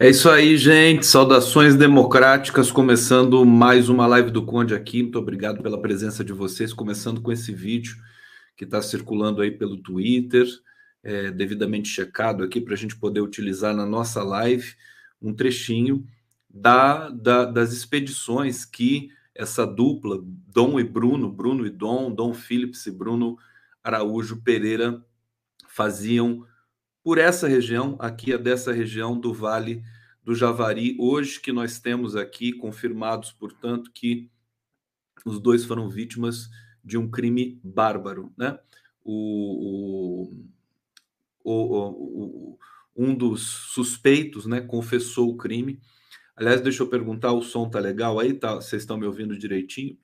É isso aí, gente. Saudações democráticas, começando mais uma live do Conde aqui. Muito obrigado pela presença de vocês. Começando com esse vídeo que está circulando aí pelo Twitter, é, devidamente checado aqui para a gente poder utilizar na nossa live um trechinho da, da, das expedições que essa dupla, Dom e Bruno, Bruno e Dom, Dom Phillips e Bruno Araújo Pereira, faziam por essa região, aqui é dessa região do Vale do Javari, hoje que nós temos aqui confirmados, portanto, que os dois foram vítimas de um crime bárbaro, né? O, o, o, o um dos suspeitos, né, confessou o crime. Aliás, deixa eu perguntar, o som tá legal aí? Tá, vocês estão me ouvindo direitinho?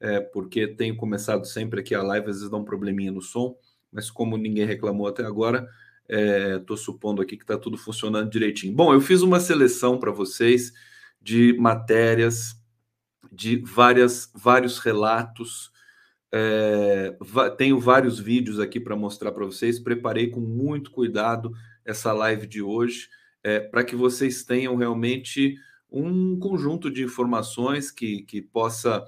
É, porque tenho começado sempre aqui a live, às vezes dá um probleminha no som, mas como ninguém reclamou até agora, Estou é, supondo aqui que está tudo funcionando direitinho. Bom, eu fiz uma seleção para vocês de matérias, de várias, vários relatos. É, tenho vários vídeos aqui para mostrar para vocês. Preparei com muito cuidado essa live de hoje é, para que vocês tenham realmente um conjunto de informações que, que possa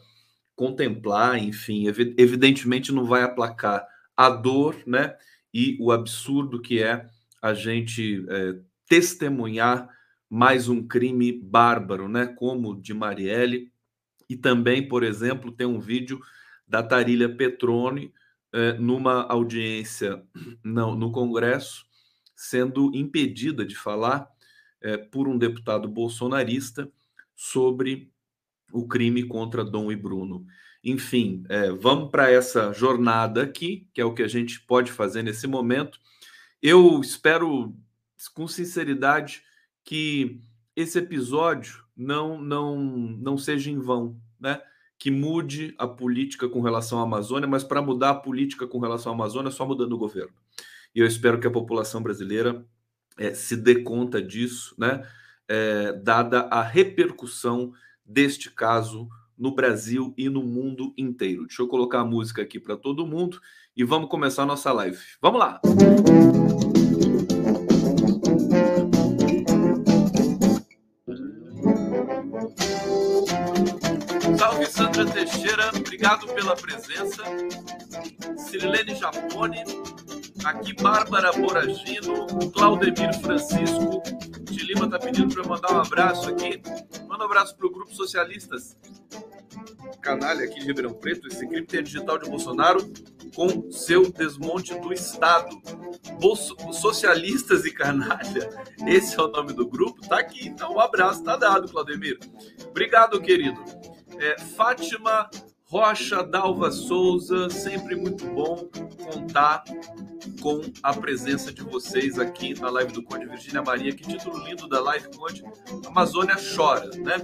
contemplar, enfim, evidentemente não vai aplacar a dor, né? E o absurdo que é a gente é, testemunhar mais um crime bárbaro, né? Como o de Marielle. E também, por exemplo, tem um vídeo da Tarília Petrone é, numa audiência no, no Congresso, sendo impedida de falar é, por um deputado bolsonarista sobre o crime contra Dom e Bruno. Enfim, é, vamos para essa jornada aqui, que é o que a gente pode fazer nesse momento. Eu espero, com sinceridade, que esse episódio não, não, não seja em vão, né? Que mude a política com relação à Amazônia, mas para mudar a política com relação à Amazônia, é só mudando o governo. E eu espero que a população brasileira é, se dê conta disso, né? É, dada a repercussão deste caso no Brasil e no mundo inteiro. Deixa eu colocar a música aqui para todo mundo e vamos começar a nossa live. Vamos lá! Salve Sandra Teixeira, obrigado pela presença. Sirilene Japone, aqui Bárbara Boragino, Claudemir Francisco, Lima está pedindo para mandar um abraço aqui. Manda um abraço para o Grupo Socialistas canalha aqui de Ribeirão Preto, esse crime digital de Bolsonaro com seu desmonte do Estado. Bolso, socialistas e canalha, esse é o nome do grupo, tá aqui, então um abraço, tá dado, Claudemir. Obrigado, querido. É, Fátima Rocha Dalva Souza, sempre muito bom contar com a presença de vocês aqui na live do Conde Virgínia Maria. Que título lindo da live, Conde. Amazônia chora, né?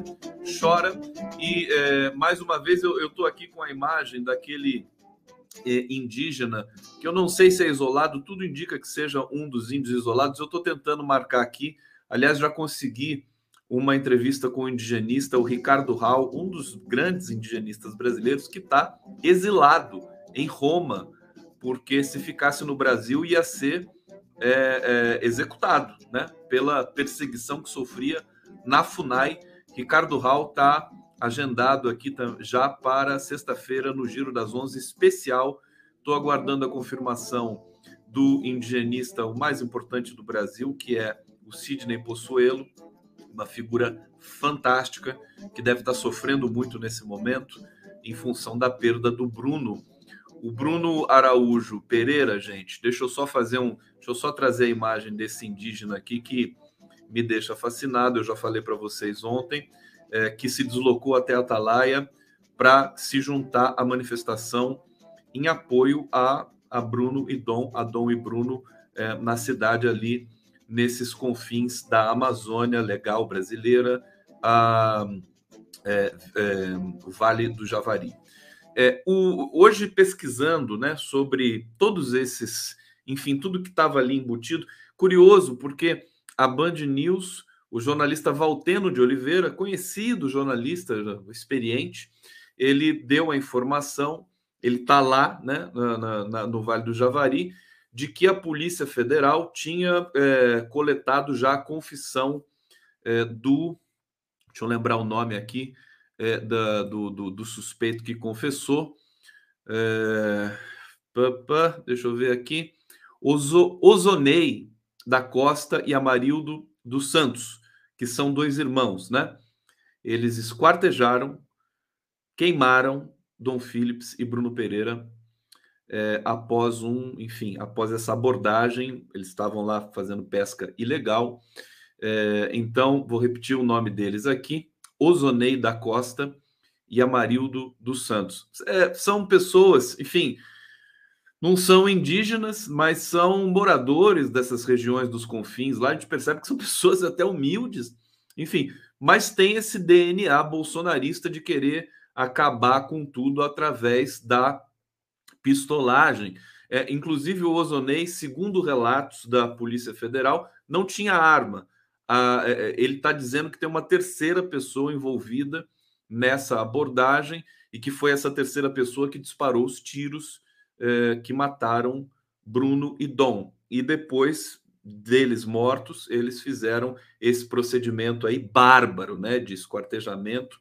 Chora. E é, mais uma vez eu estou aqui com a imagem daquele é, indígena, que eu não sei se é isolado, tudo indica que seja um dos índios isolados. Eu estou tentando marcar aqui. Aliás, já consegui uma entrevista com o indigenista, o Ricardo Hall, um dos grandes indigenistas brasileiros, que está exilado em Roma, porque se ficasse no Brasil ia ser é, é, executado né, pela perseguição que sofria na FUNAI. Ricardo Hall está agendado aqui já para sexta-feira no Giro das Onze especial. Estou aguardando a confirmação do indigenista, o mais importante do Brasil, que é o Sidney Possuelo, uma figura fantástica que deve estar sofrendo muito nesse momento em função da perda do Bruno, o Bruno Araújo Pereira, gente, deixa eu só fazer um. Deixa eu só trazer a imagem desse indígena aqui que me deixa fascinado. Eu já falei para vocês ontem, é, que se deslocou até Atalaia para se juntar à manifestação em apoio a, a Bruno e Dom, a Dom e Bruno, é, na cidade ali, nesses confins da Amazônia legal brasileira, a, é, é, o Vale do Javari. É, o, hoje, pesquisando né, sobre todos esses, enfim, tudo que estava ali embutido, curioso, porque a Band News, o jornalista Valteno de Oliveira, conhecido jornalista, experiente, ele deu a informação, ele está lá né, na, na, no Vale do Javari, de que a Polícia Federal tinha é, coletado já a confissão é, do. Deixa eu lembrar o nome aqui é, da, do, do, do, suspeito que confessou. É, deixa eu ver aqui. Ozo, Ozonei da Costa e Amarildo dos Santos, que são dois irmãos, né? Eles esquartejaram, queimaram Dom Phillips e Bruno Pereira é, após um, enfim, após essa abordagem, eles estavam lá fazendo pesca ilegal. É, então, vou repetir o nome deles aqui: Ozonei da Costa e Amarildo dos Santos. É, são pessoas, enfim, não são indígenas, mas são moradores dessas regiões dos confins. Lá a gente percebe que são pessoas até humildes, enfim, mas tem esse DNA bolsonarista de querer acabar com tudo através da pistolagem. É, inclusive, o Ozonei, segundo relatos da Polícia Federal, não tinha arma. Ah, ele está dizendo que tem uma terceira pessoa envolvida nessa abordagem e que foi essa terceira pessoa que disparou os tiros eh, que mataram Bruno e Dom. E depois deles mortos, eles fizeram esse procedimento aí bárbaro, né, de esquartejamento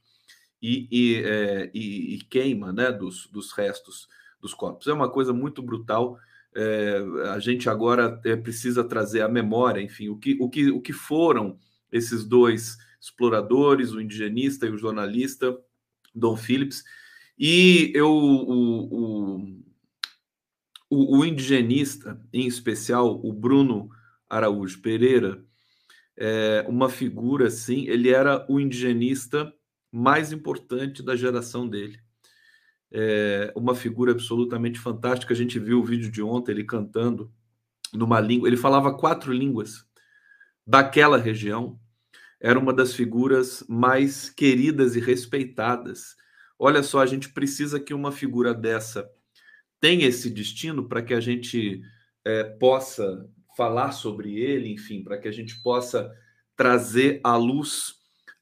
e, e, é, e, e queima, né, dos, dos restos dos corpos. É uma coisa muito brutal. É, a gente agora é, precisa trazer à memória, enfim, o que, o, que, o que foram esses dois exploradores, o indigenista e o jornalista Dom Phillips. E eu, o, o, o, indigenista, em especial o Bruno Araújo Pereira, é uma figura assim, ele era o indigenista mais importante da geração dele. É uma figura absolutamente fantástica. A gente viu o vídeo de ontem, ele cantando numa língua. Ele falava quatro línguas daquela região. Era uma das figuras mais queridas e respeitadas. Olha só, a gente precisa que uma figura dessa tenha esse destino para que a gente é, possa falar sobre ele, enfim, para que a gente possa trazer à luz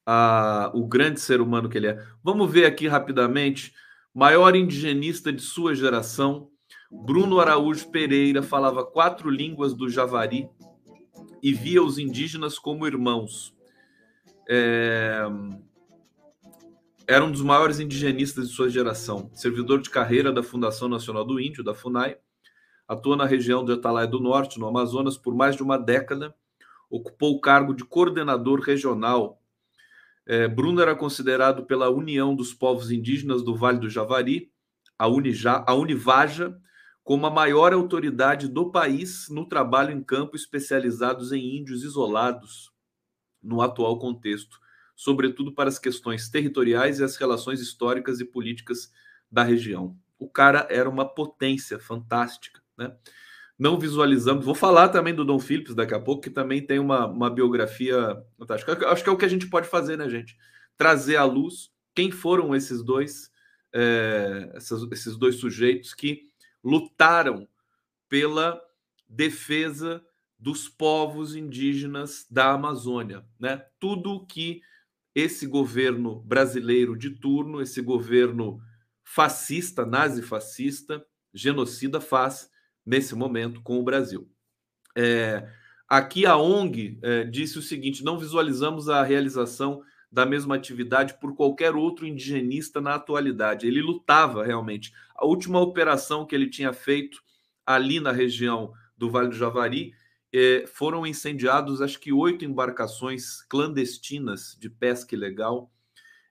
a, o grande ser humano que ele é. Vamos ver aqui rapidamente. Maior indigenista de sua geração, Bruno Araújo Pereira falava quatro línguas do Javari e via os indígenas como irmãos. É, era um dos maiores indigenistas de sua geração, servidor de carreira da Fundação Nacional do Índio, da FUNAI, atua na região de Atalaia do Norte, no Amazonas, por mais de uma década, ocupou o cargo de coordenador regional. É, Bruno era considerado pela União dos Povos Indígenas do Vale do Javari, a, Unija, a Univaja, como a maior autoridade do país no trabalho em campo especializados em índios isolados no atual contexto sobretudo para as questões territoriais e as relações históricas e políticas da região. O cara era uma potência fantástica, né? Não visualizamos. Vou falar também do Dom Phillips daqui a pouco, que também tem uma, uma biografia fantástica. Acho que é o que a gente pode fazer, né, gente? Trazer à luz quem foram esses dois, é, esses, dois sujeitos que lutaram pela defesa dos povos indígenas da Amazônia, né? Tudo que esse governo brasileiro de turno, esse governo fascista, nazifascista, genocida, faz nesse momento com o Brasil. É, aqui a ONG é, disse o seguinte: não visualizamos a realização da mesma atividade por qualquer outro indigenista na atualidade. Ele lutava realmente. A última operação que ele tinha feito ali na região do Vale do Javari é, foram incendiados, acho que oito embarcações clandestinas de pesca ilegal.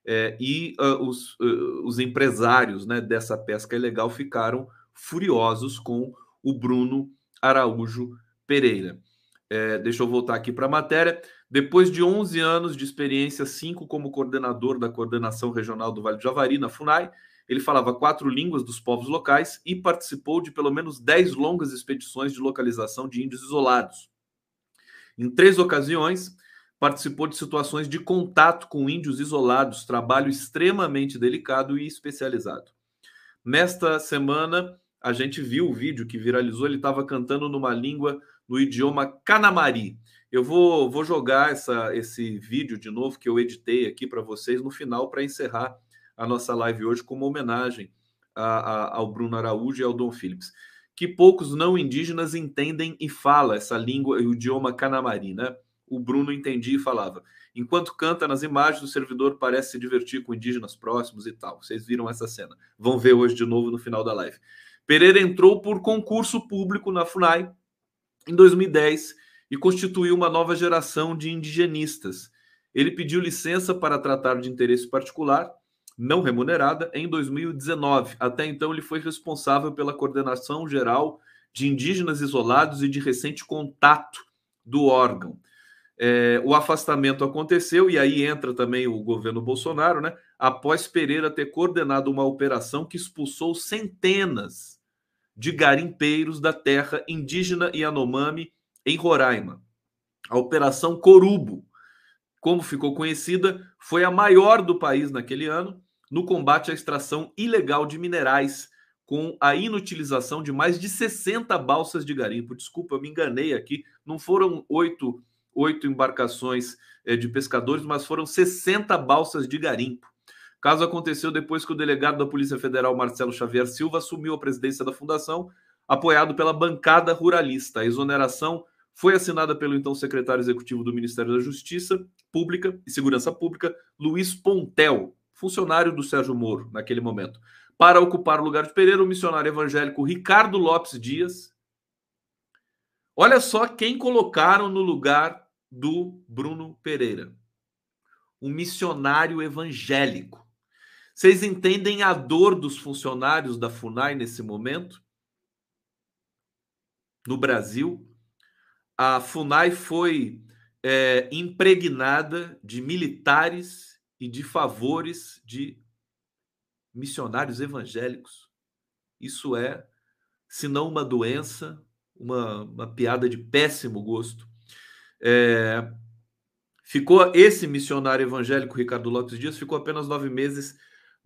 É, e uh, os, uh, os empresários né, dessa pesca ilegal ficaram furiosos com o Bruno Araújo Pereira. É, deixa eu voltar aqui para a matéria. Depois de 11 anos de experiência, cinco como coordenador da coordenação regional do Vale do Javari, na FUNAI, ele falava quatro línguas dos povos locais e participou de pelo menos 10 longas expedições de localização de índios isolados. Em três ocasiões, participou de situações de contato com índios isolados, trabalho extremamente delicado e especializado. Nesta semana, a gente viu o vídeo que viralizou, ele estava cantando numa língua no idioma Canamari. Eu vou, vou jogar essa, esse vídeo de novo que eu editei aqui para vocês no final para encerrar a nossa live hoje como homenagem a, a, ao Bruno Araújo e ao Dom Phillips. Que poucos não indígenas entendem e falam essa língua, o idioma Canamari, né? O Bruno entendia e falava. Enquanto canta nas imagens, o servidor parece se divertir com indígenas próximos e tal. Vocês viram essa cena. Vão ver hoje de novo no final da live. Pereira entrou por concurso público na FUNAI em 2010 e constituiu uma nova geração de indigenistas. Ele pediu licença para tratar de interesse particular, não remunerada, em 2019. Até então, ele foi responsável pela coordenação geral de indígenas isolados e de recente contato do órgão. É, o afastamento aconteceu, e aí entra também o governo Bolsonaro, né? Após Pereira ter coordenado uma operação que expulsou centenas de garimpeiros da terra indígena Yanomami em Roraima. A Operação Corubo, como ficou conhecida, foi a maior do país naquele ano no combate à extração ilegal de minerais, com a inutilização de mais de 60 balsas de garimpo. Desculpa, eu me enganei aqui, não foram oito oito embarcações é, de pescadores, mas foram 60 balsas de garimpo. Caso aconteceu depois que o delegado da Polícia Federal, Marcelo Xavier Silva, assumiu a presidência da fundação, apoiado pela bancada ruralista. A exoneração foi assinada pelo então secretário executivo do Ministério da Justiça Pública e Segurança Pública, Luiz Pontel, funcionário do Sérgio Moro naquele momento. Para ocupar o lugar de Pereira, o missionário evangélico Ricardo Lopes Dias. Olha só quem colocaram no lugar do Bruno Pereira. Um missionário evangélico. Vocês entendem a dor dos funcionários da FUNAI nesse momento? No Brasil, a FUNAI foi é, impregnada de militares e de favores de missionários evangélicos. Isso é, se não uma doença, uma, uma piada de péssimo gosto. É, ficou esse missionário evangélico, Ricardo Lopes Dias, ficou apenas nove meses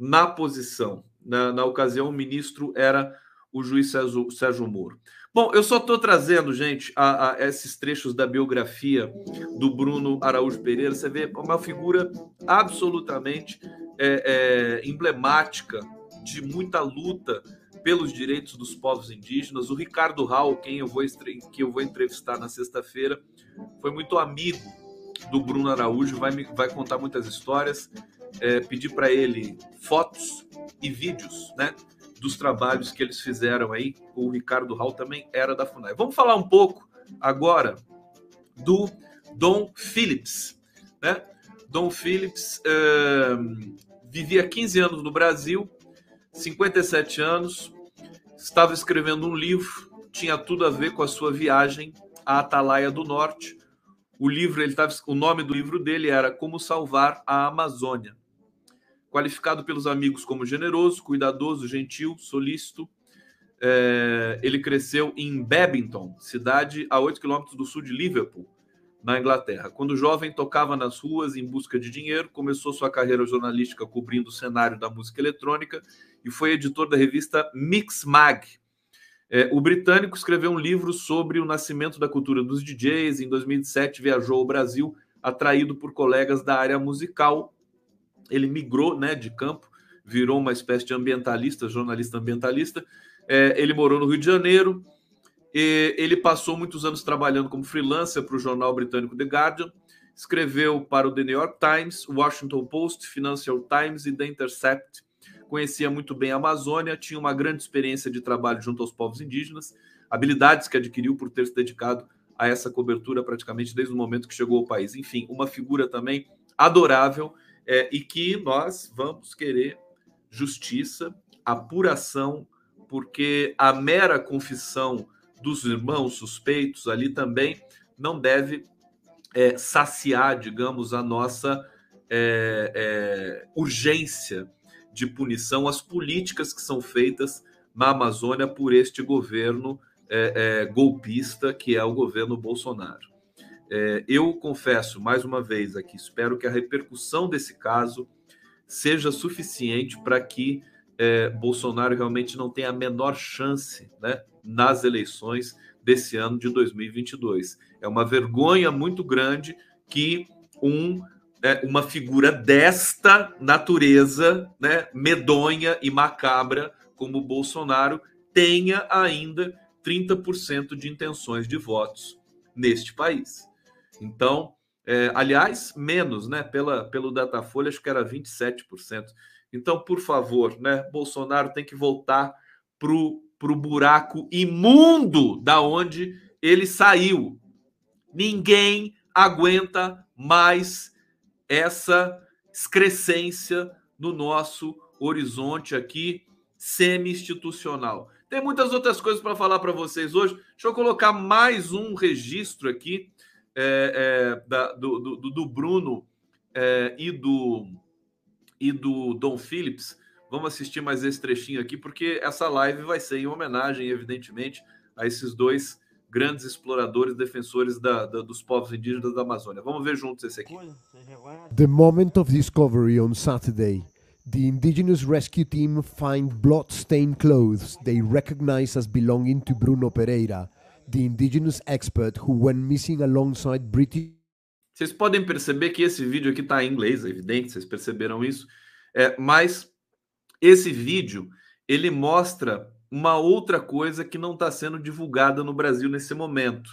na posição. Na, na ocasião, o ministro era o juiz Sérgio, Sérgio Moro. Bom, eu só estou trazendo, gente, a, a, esses trechos da biografia do Bruno Araújo Pereira. Você vê uma figura absolutamente é, é, emblemática de muita luta pelos direitos dos povos indígenas. O Ricardo Raul, quem eu vou, que eu vou entrevistar na sexta-feira, foi muito amigo do Bruno Araújo, vai, me, vai contar muitas histórias. É, pedir para ele fotos e vídeos, né? dos trabalhos que eles fizeram aí. O Ricardo Hall também era da FUNAI. Vamos falar um pouco agora do Dom Phillips. Né? Dom Phillips vivia 15 anos no Brasil, 57 anos, estava escrevendo um livro, tinha tudo a ver com a sua viagem à Atalaia do Norte. O livro, ele tava, o nome do livro dele era Como Salvar a Amazônia qualificado pelos amigos como generoso, cuidadoso, gentil, solícito. É, ele cresceu em Babington, cidade a 8 quilômetros do sul de Liverpool, na Inglaterra. Quando jovem, tocava nas ruas em busca de dinheiro, começou sua carreira jornalística cobrindo o cenário da música eletrônica e foi editor da revista Mix Mag. É, o britânico escreveu um livro sobre o nascimento da cultura dos DJs. Em 2007, viajou ao Brasil, atraído por colegas da área musical ele migrou né, de campo, virou uma espécie de ambientalista, jornalista ambientalista. É, ele morou no Rio de Janeiro. ele passou muitos anos trabalhando como freelancer para o jornal britânico The Guardian. Escreveu para o The New York Times, Washington Post, Financial Times e The Intercept. Conhecia muito bem a Amazônia, tinha uma grande experiência de trabalho junto aos povos indígenas, habilidades que adquiriu por ter se dedicado a essa cobertura praticamente desde o momento que chegou ao país. Enfim, uma figura também adorável é, e que nós vamos querer justiça, apuração porque a mera confissão dos irmãos suspeitos ali também não deve é, saciar, digamos, a nossa é, é, urgência de punição às políticas que são feitas na Amazônia por este governo é, é, golpista que é o governo Bolsonaro. É, eu confesso mais uma vez aqui, espero que a repercussão desse caso seja suficiente para que é, Bolsonaro realmente não tenha a menor chance né, nas eleições desse ano de 2022. É uma vergonha muito grande que um, é, uma figura desta natureza, né, medonha e macabra, como Bolsonaro, tenha ainda 30% de intenções de votos neste país. Então, é, aliás, menos, né? Pela, pelo Datafolha, acho que era 27%. Então, por favor, né? Bolsonaro tem que voltar para o buraco imundo da onde ele saiu. Ninguém aguenta mais essa excrescência no nosso horizonte aqui semi-institucional. Tem muitas outras coisas para falar para vocês hoje. Deixa eu colocar mais um registro aqui é, é, da, do, do, do, Bruno é, e, do, e do Dom Phillips. Vamos assistir mais esse trechinho aqui, porque essa live vai ser em homenagem, evidentemente, a esses dois grandes exploradores, defensores da, da, dos povos indígenas da Amazônia. Vamos ver juntos esse aqui. The moment of discovery on Saturday. The indigenous rescue team find blood-stained clothes they recognize as belonging to Bruno Pereira, the indigenous expert who went missing alongside British. Vocês podem perceber que esse vídeo aqui está em inglês, é evidente, vocês perceberam isso. É, mas esse vídeo ele mostra uma outra coisa que não está sendo divulgada no Brasil nesse momento,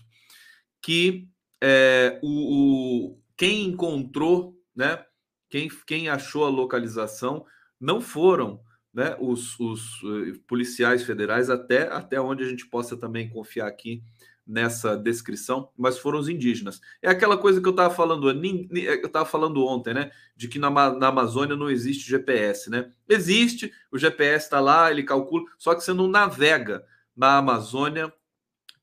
que é, o, o, quem encontrou, né, quem, quem achou a localização não foram né, os, os uh, policiais federais, até, até onde a gente possa também confiar aqui nessa descrição, mas foram os indígenas. É aquela coisa que eu estava falando, eu estava falando ontem, né? De que na, na, Amazônia não existe GPS, né? Existe, o GPS está lá, ele calcula, só que você não navega na Amazônia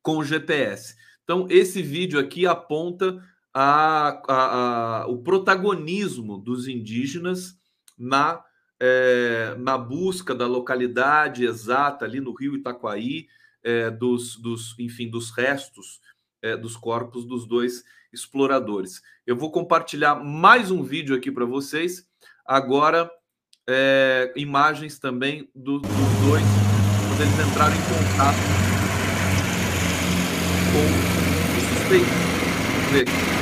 com o GPS. Então, esse vídeo aqui aponta a, a, a o protagonismo dos indígenas na é, na busca da localidade exata ali no Rio Itaquaí, é, dos, dos, enfim, dos restos é, dos corpos dos dois exploradores. Eu vou compartilhar mais um vídeo aqui para vocês. Agora, é, imagens também do, dos dois, quando eles entraram em contato com o suspeito. Vamos ver aqui.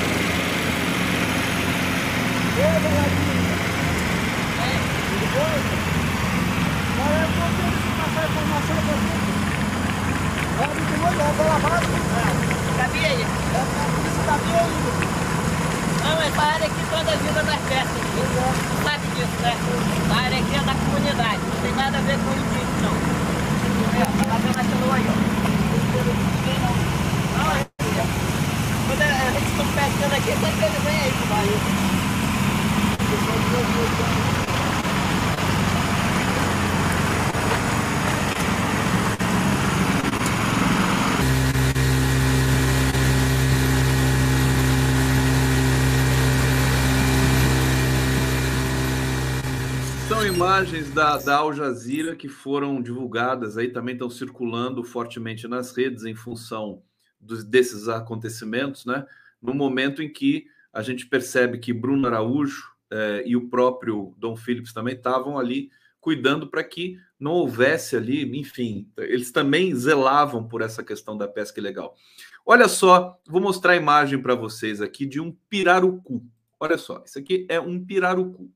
Sabia aí? Sabia aí? Não, essa área aqui toda a vida das festas. Não sabe disso, né? A área aqui é da comunidade. Não tem nada a ver com o não. Tá vendo aquilo aí, ó. Não, é. Quando a gente está pescando aqui, sempre ele aí pro. São imagens da, da Al Jazeera que foram divulgadas aí, também estão circulando fortemente nas redes em função dos, desses acontecimentos, né? No momento em que a gente percebe que Bruno Araújo, eh, e o próprio Dom Phillips também estavam ali cuidando para que não houvesse ali, enfim, eles também zelavam por essa questão da pesca ilegal. Olha só, vou mostrar a imagem para vocês aqui de um pirarucu. Olha só, isso aqui é um pirarucu.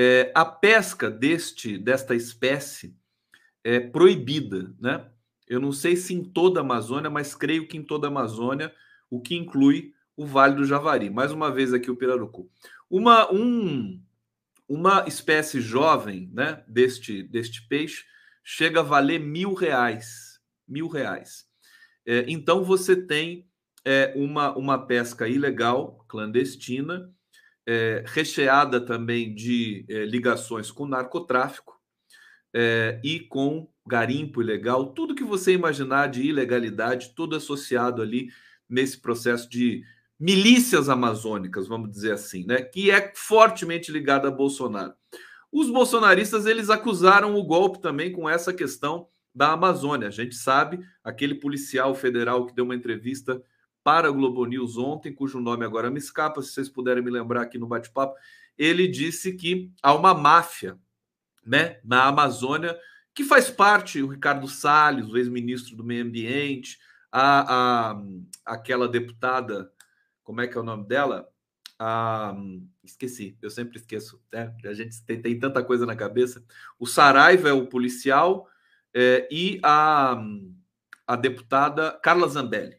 É, a pesca deste desta espécie é proibida, né? Eu não sei se em toda a Amazônia, mas creio que em toda a Amazônia, o que inclui o Vale do Javari. Mais uma vez aqui o pirarucu. Uma, um, uma espécie jovem né, deste, deste peixe chega a valer mil reais. Mil reais. É, então você tem é, uma, uma pesca ilegal, clandestina, é, recheada também de é, ligações com narcotráfico é, e com garimpo ilegal, tudo que você imaginar de ilegalidade, tudo associado ali nesse processo de milícias amazônicas, vamos dizer assim, né? Que é fortemente ligado a Bolsonaro. Os bolsonaristas eles acusaram o golpe também com essa questão da Amazônia. A gente sabe, aquele policial federal que deu uma entrevista para a Globo News ontem, cujo nome agora me escapa, se vocês puderem me lembrar aqui no bate-papo, ele disse que há uma máfia, né, na Amazônia que faz parte o Ricardo Salles, o ex-ministro do Meio Ambiente, a, a, aquela deputada, como é que é o nome dela? A, esqueci, eu sempre esqueço, né? A gente tem, tem tanta coisa na cabeça. O Saraiva é o policial é, e a, a deputada Carla Zambelli.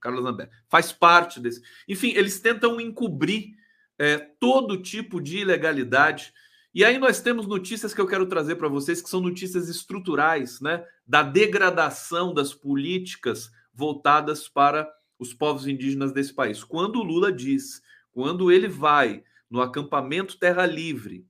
Carla Zambelli. Faz parte desse. Enfim, eles tentam encobrir é, todo tipo de ilegalidade e aí nós temos notícias que eu quero trazer para vocês, que são notícias estruturais, né, da degradação das políticas voltadas para os povos indígenas desse país. Quando o Lula diz, quando ele vai no acampamento Terra Livre,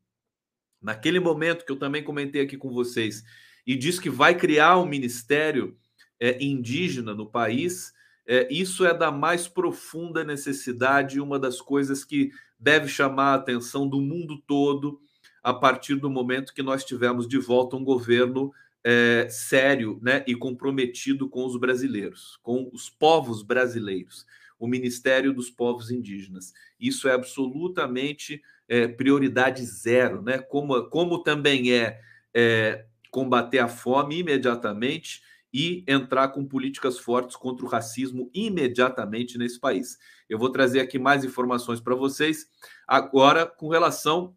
naquele momento que eu também comentei aqui com vocês, e diz que vai criar um ministério é, indígena no país, é, isso é da mais profunda necessidade, uma das coisas que deve chamar a atenção do mundo todo a partir do momento que nós tivemos de volta um governo é, sério né, e comprometido com os brasileiros, com os povos brasileiros, o Ministério dos Povos Indígenas. Isso é absolutamente é, prioridade zero, né? como, como também é, é combater a fome imediatamente e entrar com políticas fortes contra o racismo imediatamente nesse país. Eu vou trazer aqui mais informações para vocês agora com relação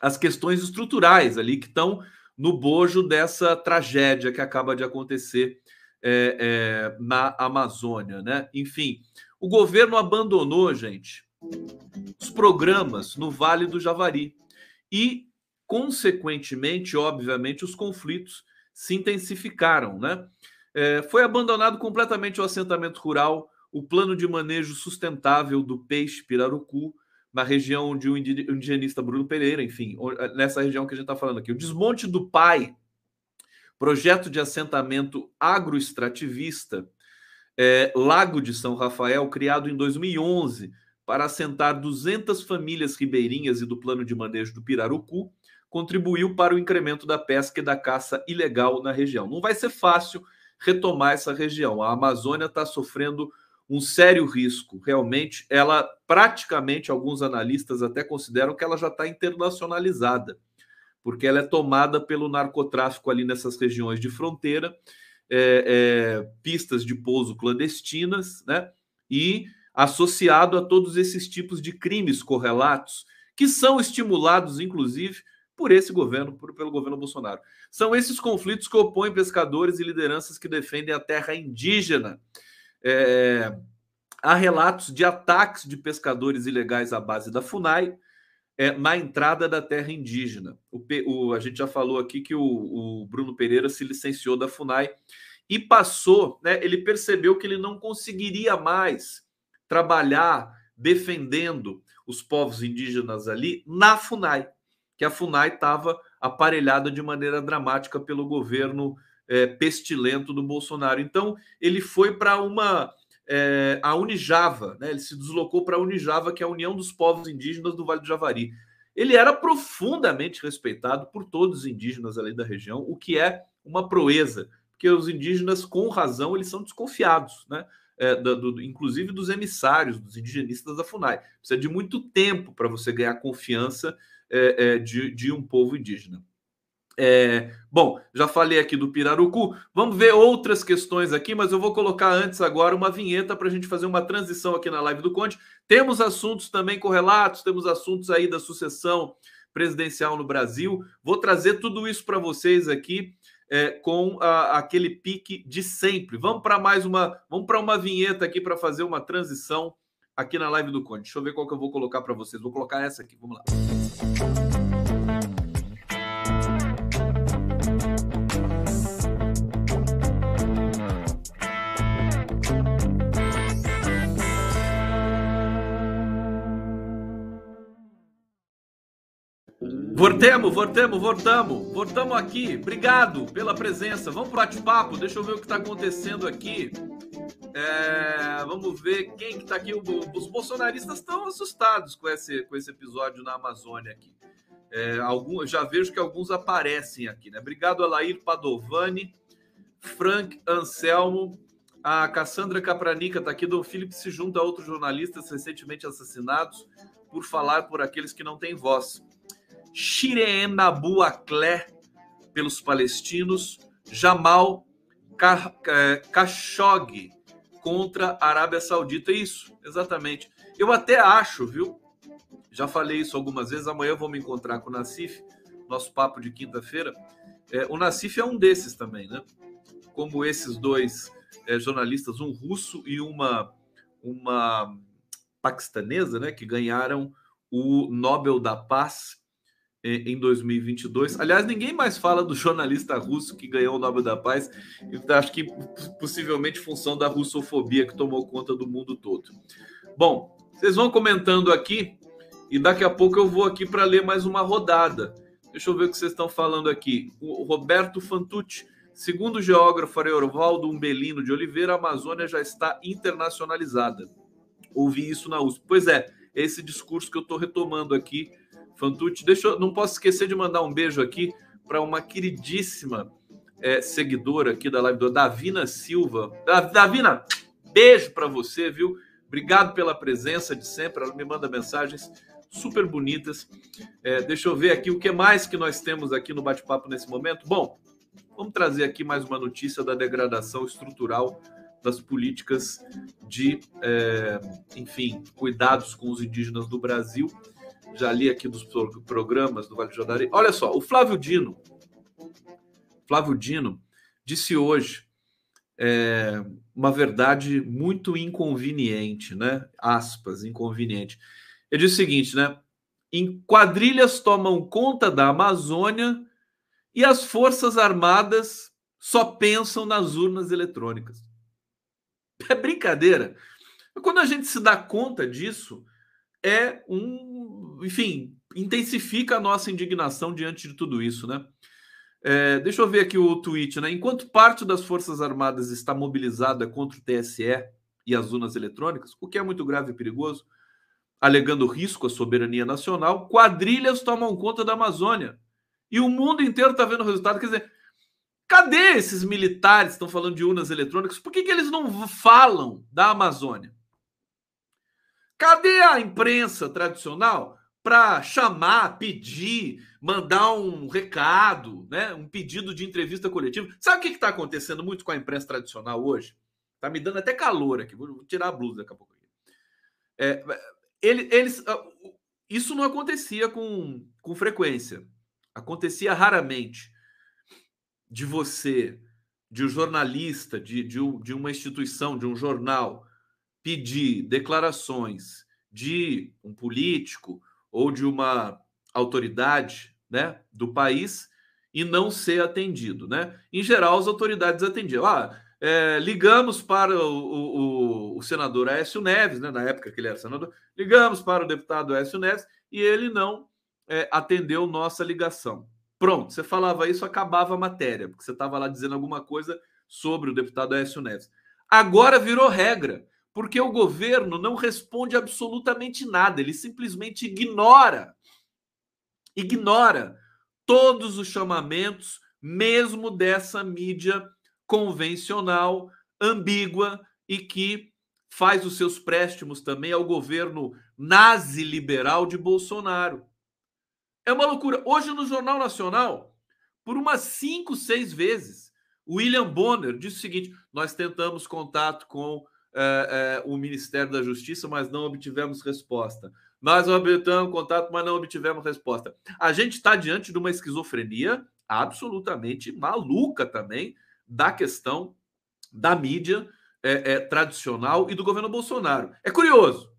as questões estruturais ali que estão no bojo dessa tragédia que acaba de acontecer é, é, na Amazônia, né? Enfim, o governo abandonou, gente, os programas no Vale do Javari e, consequentemente, obviamente, os conflitos se intensificaram, né? É, foi abandonado completamente o assentamento rural, o plano de manejo sustentável do peixe pirarucu, na região de um indigenista Bruno Pereira, enfim, nessa região que a gente está falando aqui. O desmonte do PAI, projeto de assentamento agroextrativista, é, Lago de São Rafael, criado em 2011 para assentar 200 famílias ribeirinhas e do plano de manejo do Pirarucu, contribuiu para o incremento da pesca e da caça ilegal na região. Não vai ser fácil retomar essa região. A Amazônia está sofrendo um sério risco. Realmente, ela praticamente, alguns analistas até consideram que ela já está internacionalizada, porque ela é tomada pelo narcotráfico ali nessas regiões de fronteira, é, é, pistas de pouso clandestinas, né? E associado a todos esses tipos de crimes correlatos, que são estimulados, inclusive, por esse governo, por, pelo governo Bolsonaro. São esses conflitos que opõem pescadores e lideranças que defendem a terra indígena é, há relatos de ataques de pescadores ilegais à base da FUNAI é, na entrada da terra indígena. O, o, a gente já falou aqui que o, o, Bruno Pereira se licenciou da FUNAI e passou, né, ele percebeu que ele não conseguiria mais trabalhar defendendo os povos indígenas ali na FUNAI, que a FUNAI estava aparelhada de maneira dramática pelo governo é, pestilento do Bolsonaro. Então, ele foi para uma. É, a Unijava, né? ele se deslocou para a Unijava, que é a União dos Povos Indígenas do Vale do Javari. Ele era profundamente respeitado por todos os indígenas ali da região, o que é uma proeza, porque os indígenas, com razão, eles são desconfiados, né? É, do, do, inclusive dos emissários, dos indigenistas da FUNAI. Precisa de muito tempo para você ganhar confiança é, é, de, de um povo indígena. É, bom, já falei aqui do Pirarucu. Vamos ver outras questões aqui, mas eu vou colocar antes agora uma vinheta para a gente fazer uma transição aqui na live do Conte. Temos assuntos também correlatos, temos assuntos aí da sucessão presidencial no Brasil. Vou trazer tudo isso para vocês aqui é, com a, aquele pique de sempre. Vamos para mais uma, vamos para uma vinheta aqui para fazer uma transição aqui na live do Conte. Deixa eu ver qual que eu vou colocar para vocês. Vou colocar essa aqui. Vamos lá. Voltemos, voltemos, voltamos. Voltamos aqui. Obrigado pela presença. Vamos para o bate-papo. Deixa eu ver o que está acontecendo aqui. É, vamos ver quem que está aqui. Os bolsonaristas estão assustados com esse, com esse episódio na Amazônia aqui. É, algum, já vejo que alguns aparecem aqui, né? Obrigado, Alair Padovani, Frank Anselmo, a Cassandra Capranica está aqui. Dom Felipe se junta a outros jornalistas recentemente assassinados por falar por aqueles que não têm voz. Shireen Nabu Akleh pelos palestinos, Jamal é, Khashoggi contra a Arábia Saudita. Isso, exatamente. Eu até acho, viu? Já falei isso algumas vezes. Amanhã eu vou me encontrar com o Nassif, nosso papo de quinta-feira. É, o Nassif é um desses também, né? Como esses dois é, jornalistas, um russo e uma, uma paquistanesa, né? Que ganharam o Nobel da Paz em 2022. Aliás, ninguém mais fala do jornalista russo que ganhou o Nobel da Paz. Acho que possivelmente função da russofobia que tomou conta do mundo todo. Bom, vocês vão comentando aqui e daqui a pouco eu vou aqui para ler mais uma rodada. Deixa eu ver o que vocês estão falando aqui. O Roberto Fantucci, segundo o geógrafo Ariovaldo Umbelino de Oliveira, a Amazônia já está internacionalizada. Ouvi isso na USP. Pois é, esse discurso que eu estou retomando aqui Fantucci. Deixa eu, não posso esquecer de mandar um beijo aqui para uma queridíssima é, seguidora aqui da live do Davina Silva. Davina, beijo para você, viu? Obrigado pela presença de sempre. Ela me manda mensagens super bonitas. É, deixa eu ver aqui o que mais que nós temos aqui no bate-papo nesse momento. Bom, vamos trazer aqui mais uma notícia da degradação estrutural das políticas de, é, enfim, cuidados com os indígenas do Brasil já li aqui dos programas do Vale do Jodari. Olha só, o Flávio Dino, Flávio Dino disse hoje é, uma verdade muito inconveniente, né? Aspas, inconveniente. Ele disse o seguinte, né? Em quadrilhas tomam conta da Amazônia e as Forças Armadas só pensam nas urnas eletrônicas. É brincadeira. Quando a gente se dá conta disso, é um, enfim, intensifica a nossa indignação diante de tudo isso, né? É, deixa eu ver aqui o tweet, né? Enquanto parte das Forças Armadas está mobilizada contra o TSE e as urnas eletrônicas, o que é muito grave e perigoso, alegando risco à soberania nacional, quadrilhas tomam conta da Amazônia. E o mundo inteiro está vendo o resultado. Quer dizer, cadê esses militares que estão falando de urnas eletrônicas? Por que, que eles não falam da Amazônia? Cadê a imprensa tradicional para chamar, pedir, mandar um recado, né? um pedido de entrevista coletiva? Sabe o que está acontecendo muito com a imprensa tradicional hoje? Tá me dando até calor aqui. Vou tirar a blusa daqui a pouco. É, ele, eles, ah, isso não acontecia com, com frequência. Acontecia raramente de você, de um jornalista, de, de, de uma instituição, de um jornal, pedir declarações de um político ou de uma autoridade né, do país e não ser atendido. Né? Em geral, as autoridades atendiam. Ah, é, ligamos para o, o, o, senador Aécio Neves, né, na época que ele era senador, ligamos para o deputado Aécio Neves e ele não é, atendeu nossa ligação. Pronto, você falava isso, acabava a matéria, porque você estava lá dizendo alguma coisa sobre o deputado Aécio Neves. Agora virou regra porque o governo não responde absolutamente nada, ele simplesmente ignora ignora todos os chamamentos, mesmo dessa mídia convencional, ambígua e que faz os seus préstimos também ao governo nazi-liberal de Bolsonaro. É uma loucura. Hoje, no Jornal Nacional, por umas cinco, seis vezes, William Bonner disse o seguinte: nós tentamos contato com é, é, o Ministério da Justiça, mas não obtivemos resposta. Nós obtivemos contato, mas não obtivemos resposta. A gente está diante de uma esquizofrenia absolutamente maluca também da questão da mídia é, é, tradicional e do governo Bolsonaro. É curioso,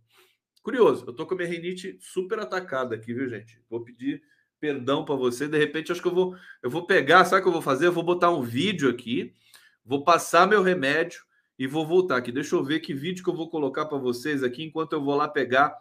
curioso. Eu tô com a minha rinite super atacada aqui, viu, gente? Vou pedir perdão para você. De repente, acho que eu vou, eu vou pegar, sabe o que eu vou fazer? Eu vou botar um vídeo aqui, vou passar meu remédio e vou voltar aqui. Deixa eu ver que vídeo que eu vou colocar para vocês aqui enquanto eu vou lá pegar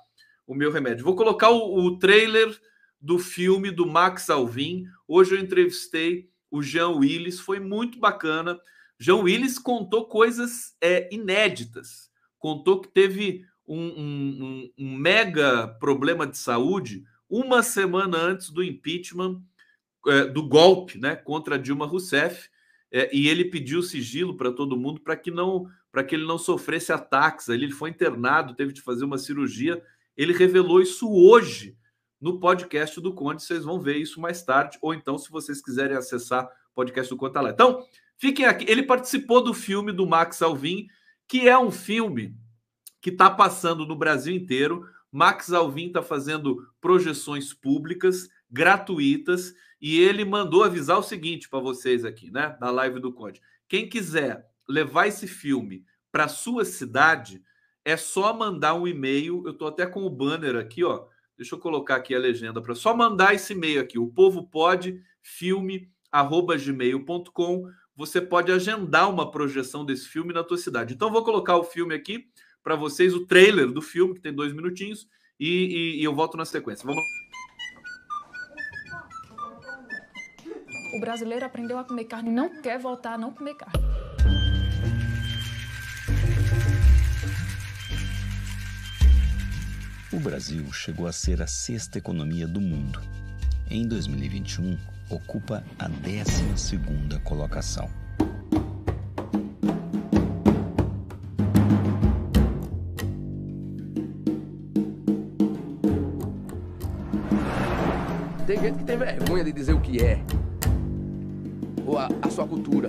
o meu remédio. Vou colocar o, o trailer do filme do Max Alvim. Hoje eu entrevistei o Jean Willis, foi muito bacana. Jean Willis contou coisas é, inéditas. Contou que teve um, um, um, mega problema de saúde uma semana antes do impeachment, é, do golpe né, contra Dilma Rousseff. É, e ele pediu sigilo para todo mundo para que não para que ele não sofresse ataques. Ele foi internado, teve de fazer uma cirurgia. Ele revelou isso hoje no podcast do Conde. Vocês vão ver isso mais tarde, ou então, se vocês quiserem acessar o podcast do Conde, tá lá. Então, fiquem aqui. Ele participou do filme do Max Alvim, que é um filme que está passando no Brasil inteiro. Max Alvim está fazendo projeções públicas, gratuitas, e ele mandou avisar o seguinte para vocês aqui, né, na live do Conde. Quem quiser levar esse filme para sua cidade, é só mandar um e-mail. Eu estou até com o banner aqui, ó. Deixa eu colocar aqui a legenda para só mandar esse e-mail aqui. O povo pode filme@gmail.com. Você pode agendar uma projeção desse filme na tua cidade. Então vou colocar o filme aqui para vocês, o trailer do filme que tem dois minutinhos e, e, e eu volto na sequência. Vamos. O brasileiro aprendeu a comer carne e não quer voltar a não comer carne. O Brasil chegou a ser a sexta economia do mundo. Em 2021, ocupa a 12ª colocação. Tem gente que tem vergonha de dizer o que é, a, a sua cultura.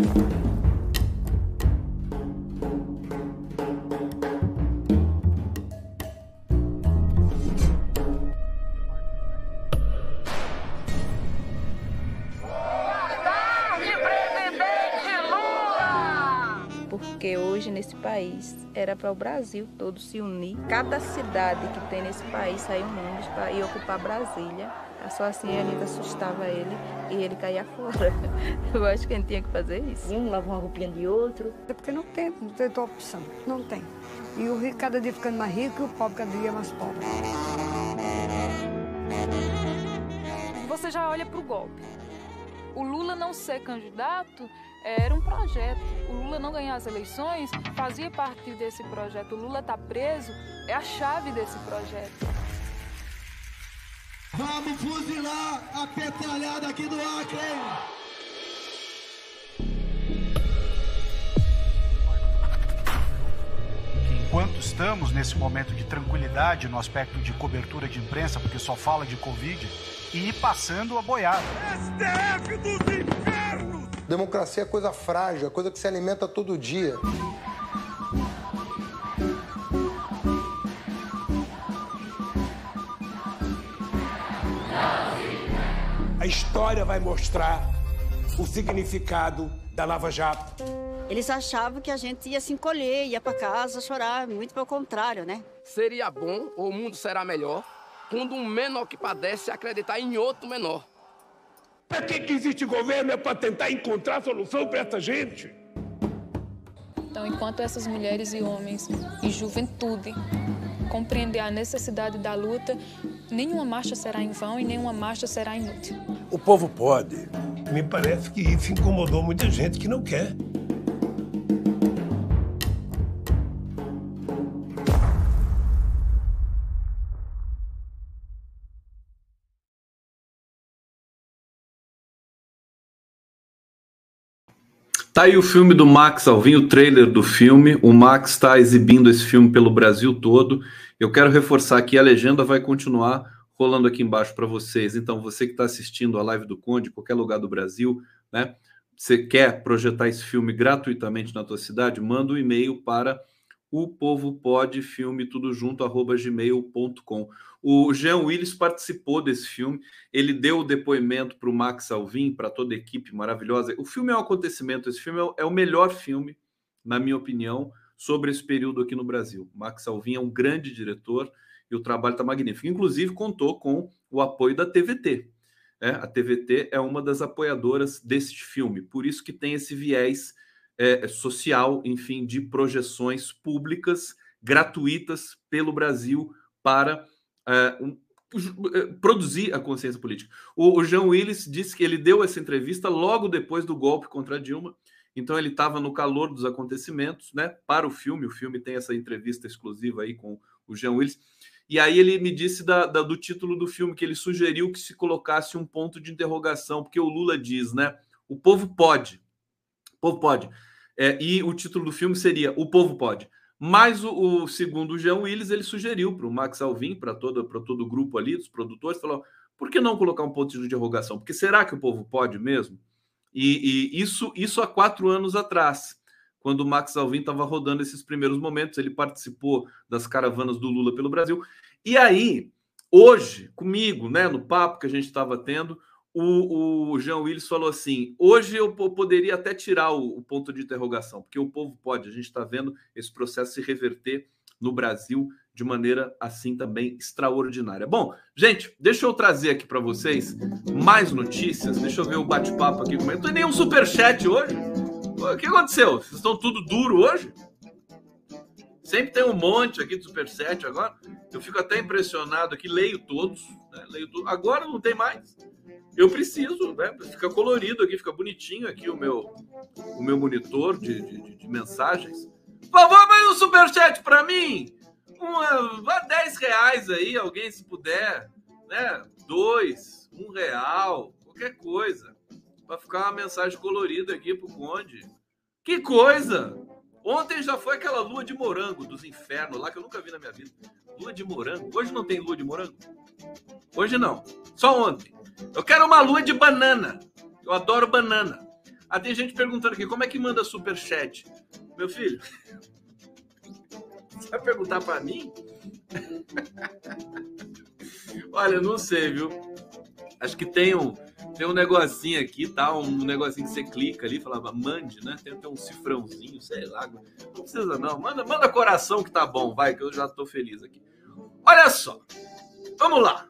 nesse país. Era para o Brasil todo se unir. Cada cidade que tem nesse país sair um para ir ocupar Brasília. Só assim a Anitta assustava ele e ele caía fora. Eu acho que a gente tinha que fazer isso. Um lava uma roupinha de outro. É porque não tem, não tem outra opção. Não tem. E o rico cada dia ficando mais rico e o pobre cada dia mais pobre. Você já olha para o golpe. O Lula não ser candidato era um projeto. O Lula não ganhar as eleições fazia parte desse projeto. O Lula está preso é a chave desse projeto. Vamos fuzilar a petralhada aqui do Acre! enquanto estamos nesse momento de tranquilidade no aspecto de cobertura de imprensa, porque só fala de Covid, e ir passando a boiada. STF dos infernos! Democracia é coisa frágil, é coisa que se alimenta todo dia. História vai mostrar o significado da Lava Jato. Eles achavam que a gente ia se encolher, ia para casa chorar, muito pelo contrário, né? Seria bom, ou o mundo será melhor, quando um menor que padece acreditar em outro menor. Para que, que existe governo? É para tentar encontrar solução para essa gente. Então, enquanto essas mulheres e homens e juventude compreender a necessidade da luta, nenhuma marcha será em vão e nenhuma marcha será inútil. O povo pode. Me parece que isso incomodou muita gente que não quer. Tá aí o filme do Max Alvim, o trailer do filme. O Max está exibindo esse filme pelo Brasil todo. Eu quero reforçar aqui, a legenda vai continuar rolando aqui embaixo para vocês. Então, você que está assistindo a live do Conde, qualquer lugar do Brasil, né? Você quer projetar esse filme gratuitamente na tua cidade? Manda um e-mail para o povo pode filme tudo junto arroba gmail.com. O Jean Willis participou desse filme, ele deu o depoimento para o Max Alvim, para toda a equipe maravilhosa. O filme é um acontecimento, esse filme é o é melhor filme, na minha opinião, sobre esse período aqui no Brasil. Max Alvim é um grande diretor e o trabalho está magnífico. Inclusive, contou com o apoio da TVT. É, a TVT é uma das apoiadoras desse filme, por isso que tem esse viés é, social, enfim, de projeções públicas gratuitas pelo Brasil para é, um, produzir a consciência política. O, o Jean Willis disse que ele deu essa entrevista logo depois do golpe contra Dilma, então ele estava no calor dos acontecimentos, né? Para o filme, o filme tem essa entrevista exclusiva aí com o Jean Willis. E aí ele me disse da, da, do título do filme que ele sugeriu que se colocasse um ponto de interrogação, porque o Lula diz, né? O povo pode, o povo pode. É, e o título do filme seria O Povo Pode. Mas o, o segundo Jean Willis, ele sugeriu para o Max Alvim, para todo, todo o grupo ali dos produtores, falou: por que não colocar um ponto de interrogação? Porque será que o povo pode mesmo? E, e isso, isso há quatro anos atrás, quando o Max Alvim estava rodando esses primeiros momentos, ele participou das caravanas do Lula pelo Brasil. E aí, hoje, comigo, né, no papo que a gente estava tendo, o, o Jean Willis falou assim: hoje eu poderia até tirar o, o ponto de interrogação, porque o povo pode, a gente está vendo esse processo se reverter no Brasil de maneira assim também extraordinária. Bom, gente, deixa eu trazer aqui para vocês mais notícias. Deixa eu ver o bate-papo aqui. Não tem nenhum superchat hoje. O que aconteceu? Vocês estão tudo duro hoje? Sempre tem um monte aqui de superchat agora. Eu fico até impressionado aqui, leio todos. Né? Leio tudo. Agora não tem mais. Eu preciso, né? Fica colorido aqui, fica bonitinho aqui o meu, o meu monitor de, de, de mensagens. Por favor, mais um superchat para mim um, vá 10 reais aí, alguém se puder, né? Dois, um real, qualquer coisa. Para ficar uma mensagem colorida aqui pro Conde. Que coisa! Ontem já foi aquela lua de morango dos infernos lá que eu nunca vi na minha vida. Lua de morango. Hoje não tem lua de morango? Hoje não. Só ontem. Eu quero uma lua de banana. Eu adoro banana. Ah, tem gente perguntando aqui, como é que manda super chat? Meu filho, vai perguntar para mim? Olha, não sei, viu? Acho que tem um, tem um negocinho aqui, tá? Um negocinho que você clica ali, falava mande, né? Tem até um cifrãozinho, sei lá. Não precisa não. Manda, manda coração que tá bom, vai, que eu já tô feliz aqui. Olha só. Vamos lá.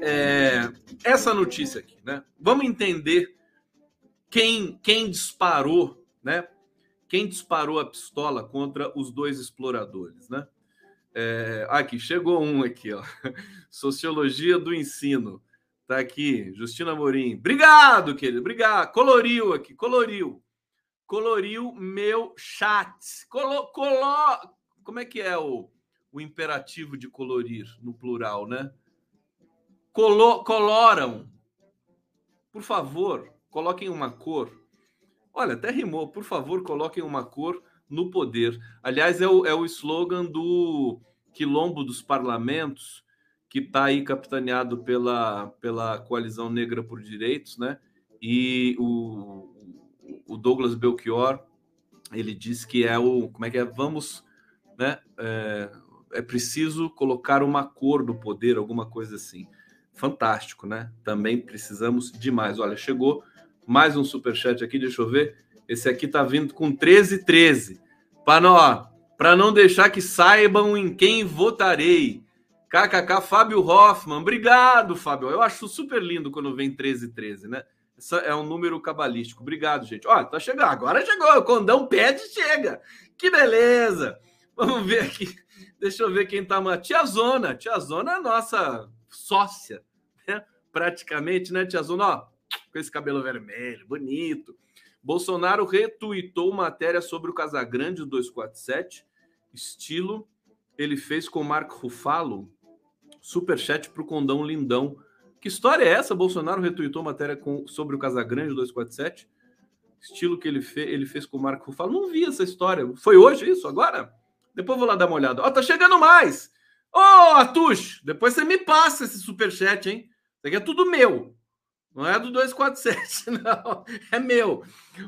É, essa notícia aqui, né? Vamos entender quem, quem disparou, né? Quem disparou a pistola contra os dois exploradores, né? É, aqui, chegou um aqui, ó. Sociologia do ensino. Tá aqui, Justina Morim. Obrigado, querido. Obrigado. Coloriu aqui, coloriu. Coloriu meu chat. Colo, colo, como é que é o, o imperativo de colorir no plural, né? Colo, coloram. Por favor, coloquem uma cor Olha, até rimou. Por favor, coloquem uma cor no poder. Aliás, é o, é o slogan do Quilombo dos Parlamentos, que está aí capitaneado pela, pela Coalizão Negra por Direitos, né? E o, o Douglas Belchior, ele diz que é o. Como é que é? Vamos. Né? É, é preciso colocar uma cor no poder, alguma coisa assim. Fantástico, né? Também precisamos demais. Olha, chegou mais um super chat aqui, deixa eu ver. Esse aqui tá vindo com 13 13. Para não, deixar que saibam em quem votarei. KKK Fábio Hoffman. Obrigado, Fábio. Eu acho super lindo quando vem 13 13, né? Esse é um número cabalístico. Obrigado, gente. Olha, tá chegando. Agora chegou. O condão pede chega. Que beleza. Vamos ver aqui. Deixa eu ver quem tá. Uma... Tia Zona. Tia Zona é a nossa sócia, né? Praticamente, né, Tia Zona? Ó, com esse cabelo vermelho, bonito. Bolsonaro retuitou matéria sobre o Casagrande 247, estilo ele fez com Marco Rufalo, superchat para o Condão Lindão. Que história é essa? Bolsonaro retuitou matéria com, sobre o Casagrande 247, estilo que ele, fe, ele fez com o Marco Rufalo. Não vi essa história. Foi hoje isso? Agora? Depois vou lá dar uma olhada. Ó, oh, tá chegando mais! Ô, oh, Atush, depois você me passa esse superchat, hein? Isso aqui é tudo meu. Não é do 247, não. É meu.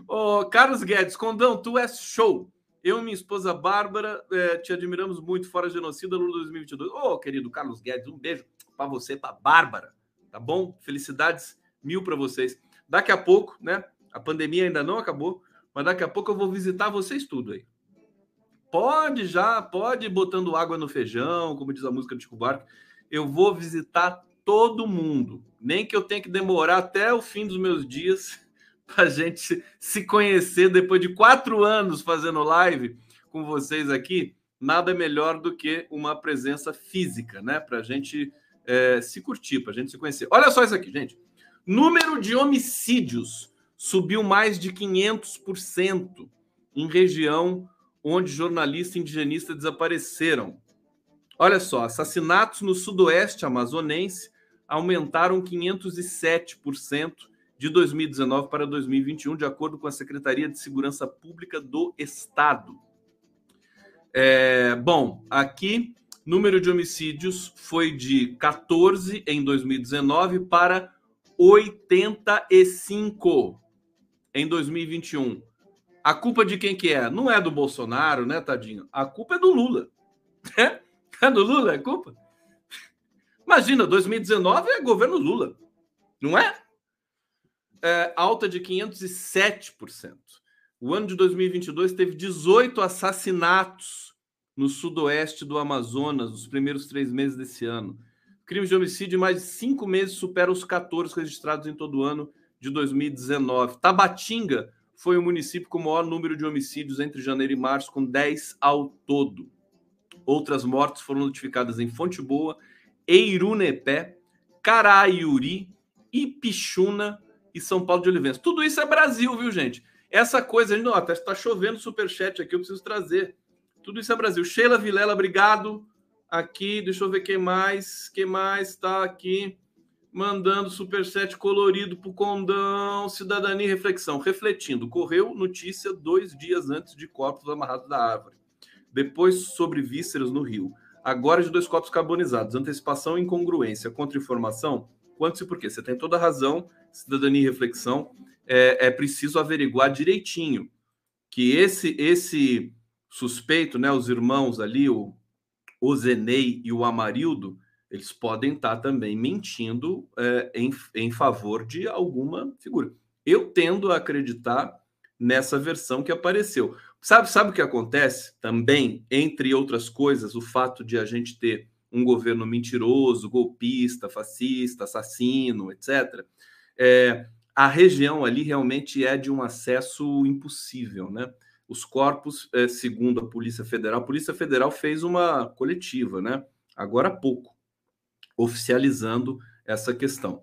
Ô, Carlos Guedes, Condão, tu és show. Eu e minha esposa Bárbara é, te admiramos muito fora genocida no 2022. Ô, querido Carlos Guedes, um beijo para você, para Bárbara. Tá bom? Felicidades mil para vocês. Daqui a pouco, né? A pandemia ainda não acabou, mas daqui a pouco eu vou visitar vocês tudo aí. Pode já, pode botando água no feijão, como diz a música de Chico Buarque. Eu vou visitar todo mundo. Nem que eu tenha que demorar até o fim dos meus dias para a gente se conhecer depois de quatro anos fazendo live com vocês aqui. Nada melhor do que uma presença física, né? Para a gente é, se curtir, para a gente se conhecer. Olha só isso aqui, gente. Número de homicídios subiu mais de 500% em região onde jornalistas indigenistas desapareceram. Olha só, assassinatos no sudoeste amazonense aumentaram 507% de 2019 para 2021, de acordo com a Secretaria de Segurança Pública do Estado. É, bom, aqui número de homicídios foi de 14 em 2019 para 85 em 2021. A culpa de quem que é? Não é do Bolsonaro, né, tadinho? A culpa é do Lula. É, é do Lula, é culpa. Imagina, 2019 é governo Lula, não é? é alta de 507%. O ano de 2022 teve 18 assassinatos no sudoeste do Amazonas nos primeiros três meses desse ano. Crimes de homicídio em mais de cinco meses superam os 14 registrados em todo o ano de 2019. Tabatinga foi o município com o maior número de homicídios entre janeiro e março, com 10 ao todo. Outras mortes foram notificadas em Fonte Boa, Eirunepé, Caraiuri, Ipixuna e São Paulo de Olivença. Tudo isso é Brasil, viu, gente? Essa coisa, não, até está chovendo superchat aqui, eu preciso trazer. Tudo isso é Brasil. Sheila Vilela, obrigado. Aqui, deixa eu ver quem mais. Quem mais está aqui? mandando superchat colorido para o Condão, Cidadania e Reflexão. Refletindo, correu notícia dois dias antes de corpos amarrados da árvore. Depois sobre vísceras no Rio. Agora de dois corpos carbonizados. Antecipação e incongruência. Contra-informação? Quanto e por quê? Você tem toda a razão, Cidadania e Reflexão. É, é preciso averiguar direitinho que esse esse suspeito, né, os irmãos ali, o, o Zenei e o Amarildo, eles podem estar também mentindo é, em, em favor de alguma figura. Eu tendo a acreditar nessa versão que apareceu. Sabe, sabe o que acontece também, entre outras coisas, o fato de a gente ter um governo mentiroso, golpista, fascista, assassino, etc. É, a região ali realmente é de um acesso impossível, né? Os corpos, é, segundo a Polícia Federal, a Polícia Federal fez uma coletiva, né? Agora há pouco, oficializando essa questão.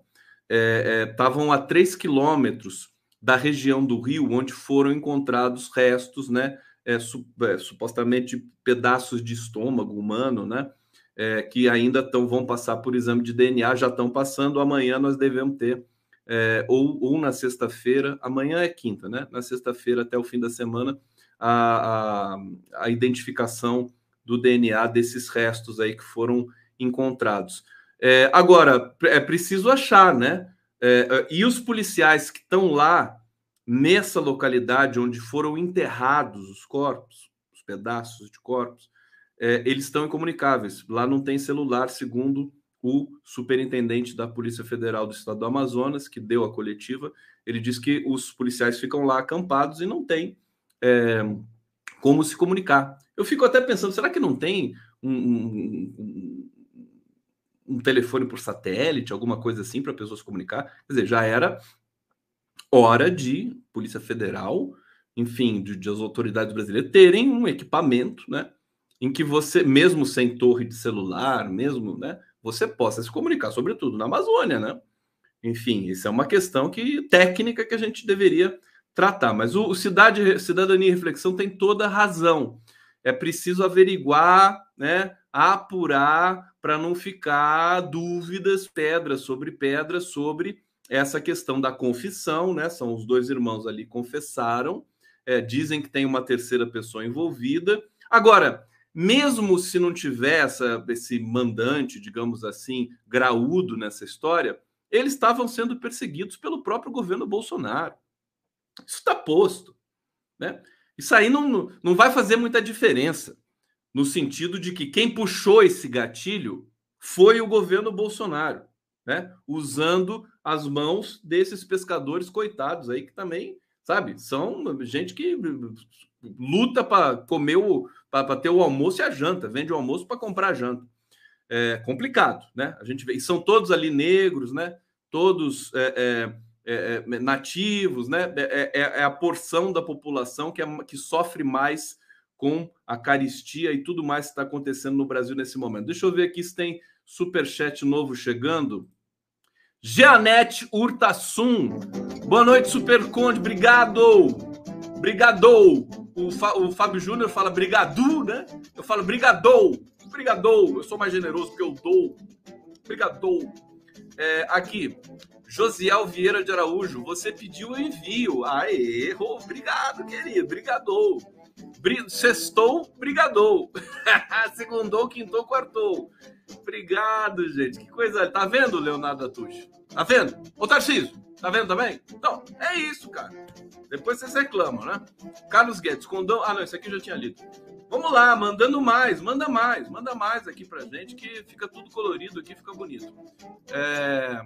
Estavam é, é, a 3 quilômetros da região do Rio, onde foram encontrados restos, né, é, su, é, supostamente pedaços de estômago humano, né, é, que ainda tão, vão passar por exame de DNA, já estão passando. Amanhã nós devemos ter, é, ou, ou na sexta-feira, amanhã é quinta, né? Na sexta-feira, até o fim da semana, a, a, a identificação do DNA desses restos aí que foram encontrados. É, agora, é preciso achar, né? É, é, e os policiais que estão lá, nessa localidade onde foram enterrados os corpos, os pedaços de corpos, é, eles estão incomunicáveis. Lá não tem celular, segundo o superintendente da Polícia Federal do Estado do Amazonas, que deu a coletiva. Ele diz que os policiais ficam lá acampados e não tem é, como se comunicar. Eu fico até pensando, será que não tem um, um, um telefone por satélite, alguma coisa assim para a pessoa se comunicar. Quer dizer, já era hora de Polícia Federal, enfim, de, de as autoridades brasileiras terem um equipamento, né, em que você, mesmo sem torre de celular, mesmo, né, você possa se comunicar, sobretudo na Amazônia, né? Enfim, isso é uma questão que técnica que a gente deveria tratar. Mas o, o Cidade, Cidadania e Reflexão tem toda a razão. É preciso averiguar, né, apurar para não ficar dúvidas, pedras sobre pedras sobre essa questão da confissão, né? São os dois irmãos ali confessaram, é, dizem que tem uma terceira pessoa envolvida. Agora, mesmo se não tivesse esse mandante, digamos assim, graúdo nessa história, eles estavam sendo perseguidos pelo próprio governo Bolsonaro. Isso está posto, né? Isso aí não, não vai fazer muita diferença no sentido de que quem puxou esse gatilho foi o governo Bolsonaro, né? Usando as mãos desses pescadores coitados aí que também, sabe, são gente que luta para comer o para ter o almoço e a janta, vende o almoço para comprar a janta. É complicado, né? A gente vê, e são todos ali negros, né? Todos é, é, é, é nativos, né? É, é, é, a porção da população que, que sofre mais com a caristia e tudo mais que está acontecendo no Brasil nesse momento. Deixa eu ver aqui se tem Superchat novo chegando. Jeanette Urtasun. Boa noite, Super Conde. Obrigado. Obrigado. O, Fa, o Fábio Júnior fala brigadu, né? Eu falo brigadou. Brigadou. Eu sou mais generoso porque eu dou. Brigadou. É, aqui, Josiel Vieira de Araújo, você pediu o envio. Aê. Obrigado, querido. Brigadou. Sextou, brigadou. Segundou, quintou, quartou. Obrigado, gente. Que coisa. Tá vendo, Leonardo Atucho? Tá vendo? Ô, Tarcísio, tá vendo também? Então, é isso, cara. Depois vocês reclamam, né? Carlos Guedes, condão. Ah, não, isso aqui eu já tinha lido. Vamos lá, mandando mais, manda mais, manda mais aqui pra gente, que fica tudo colorido aqui, fica bonito. É...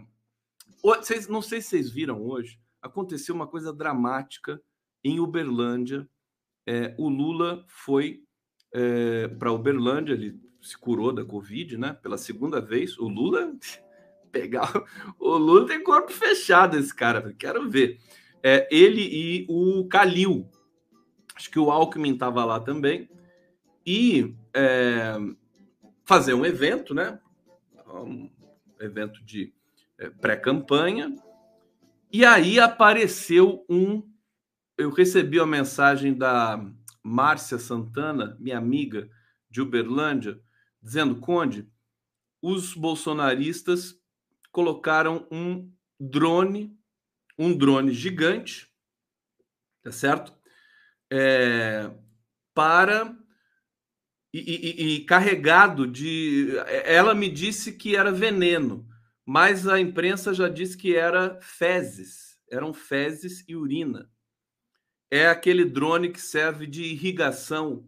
Vocês, não sei se vocês viram hoje, aconteceu uma coisa dramática em Uberlândia. É, o Lula foi é, para Uberlândia, ele se curou da Covid, né? Pela segunda vez. O Lula pegar. O Lula tem corpo fechado, esse cara. Quero ver. É, ele e o Calil. Acho que o Alckmin estava lá também. E é, fazer um evento, né? Um evento de é, pré-campanha. E aí apareceu um. Eu recebi a mensagem da Márcia Santana, minha amiga de Uberlândia, dizendo: Conde, os bolsonaristas colocaram um drone, um drone gigante, tá certo? É, para e, e, e, carregado de. Ela me disse que era veneno, mas a imprensa já disse que era fezes, eram fezes e urina. É aquele drone que serve de irrigação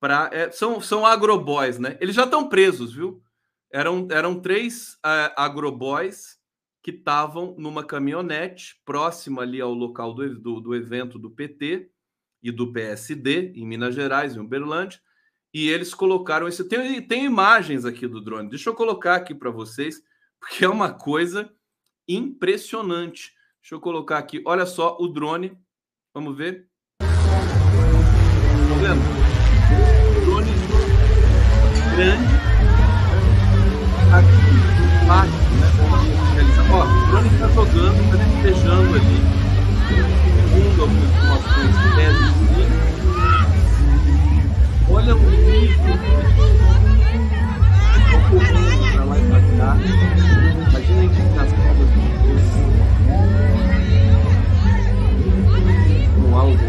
para. É, são, são agroboys, né? Eles já estão presos, viu? Eram, eram três uh, agroboys que estavam numa caminhonete próxima ali ao local do, do, do, evento do PT e do PSD, em Minas Gerais, em Uberlândia, e eles colocaram isso. Tem, tem imagens aqui do drone, deixa eu colocar aqui para vocês, porque é uma coisa impressionante. Deixa eu colocar aqui, olha só o drone, vamos ver. Tá vendo? Drone grande aqui embaixo, né? Ó, o drone está jogando, está despejando ali, segundo algumas informações devem Olha o nível para lá e para cá. Imagina a indicação áudio.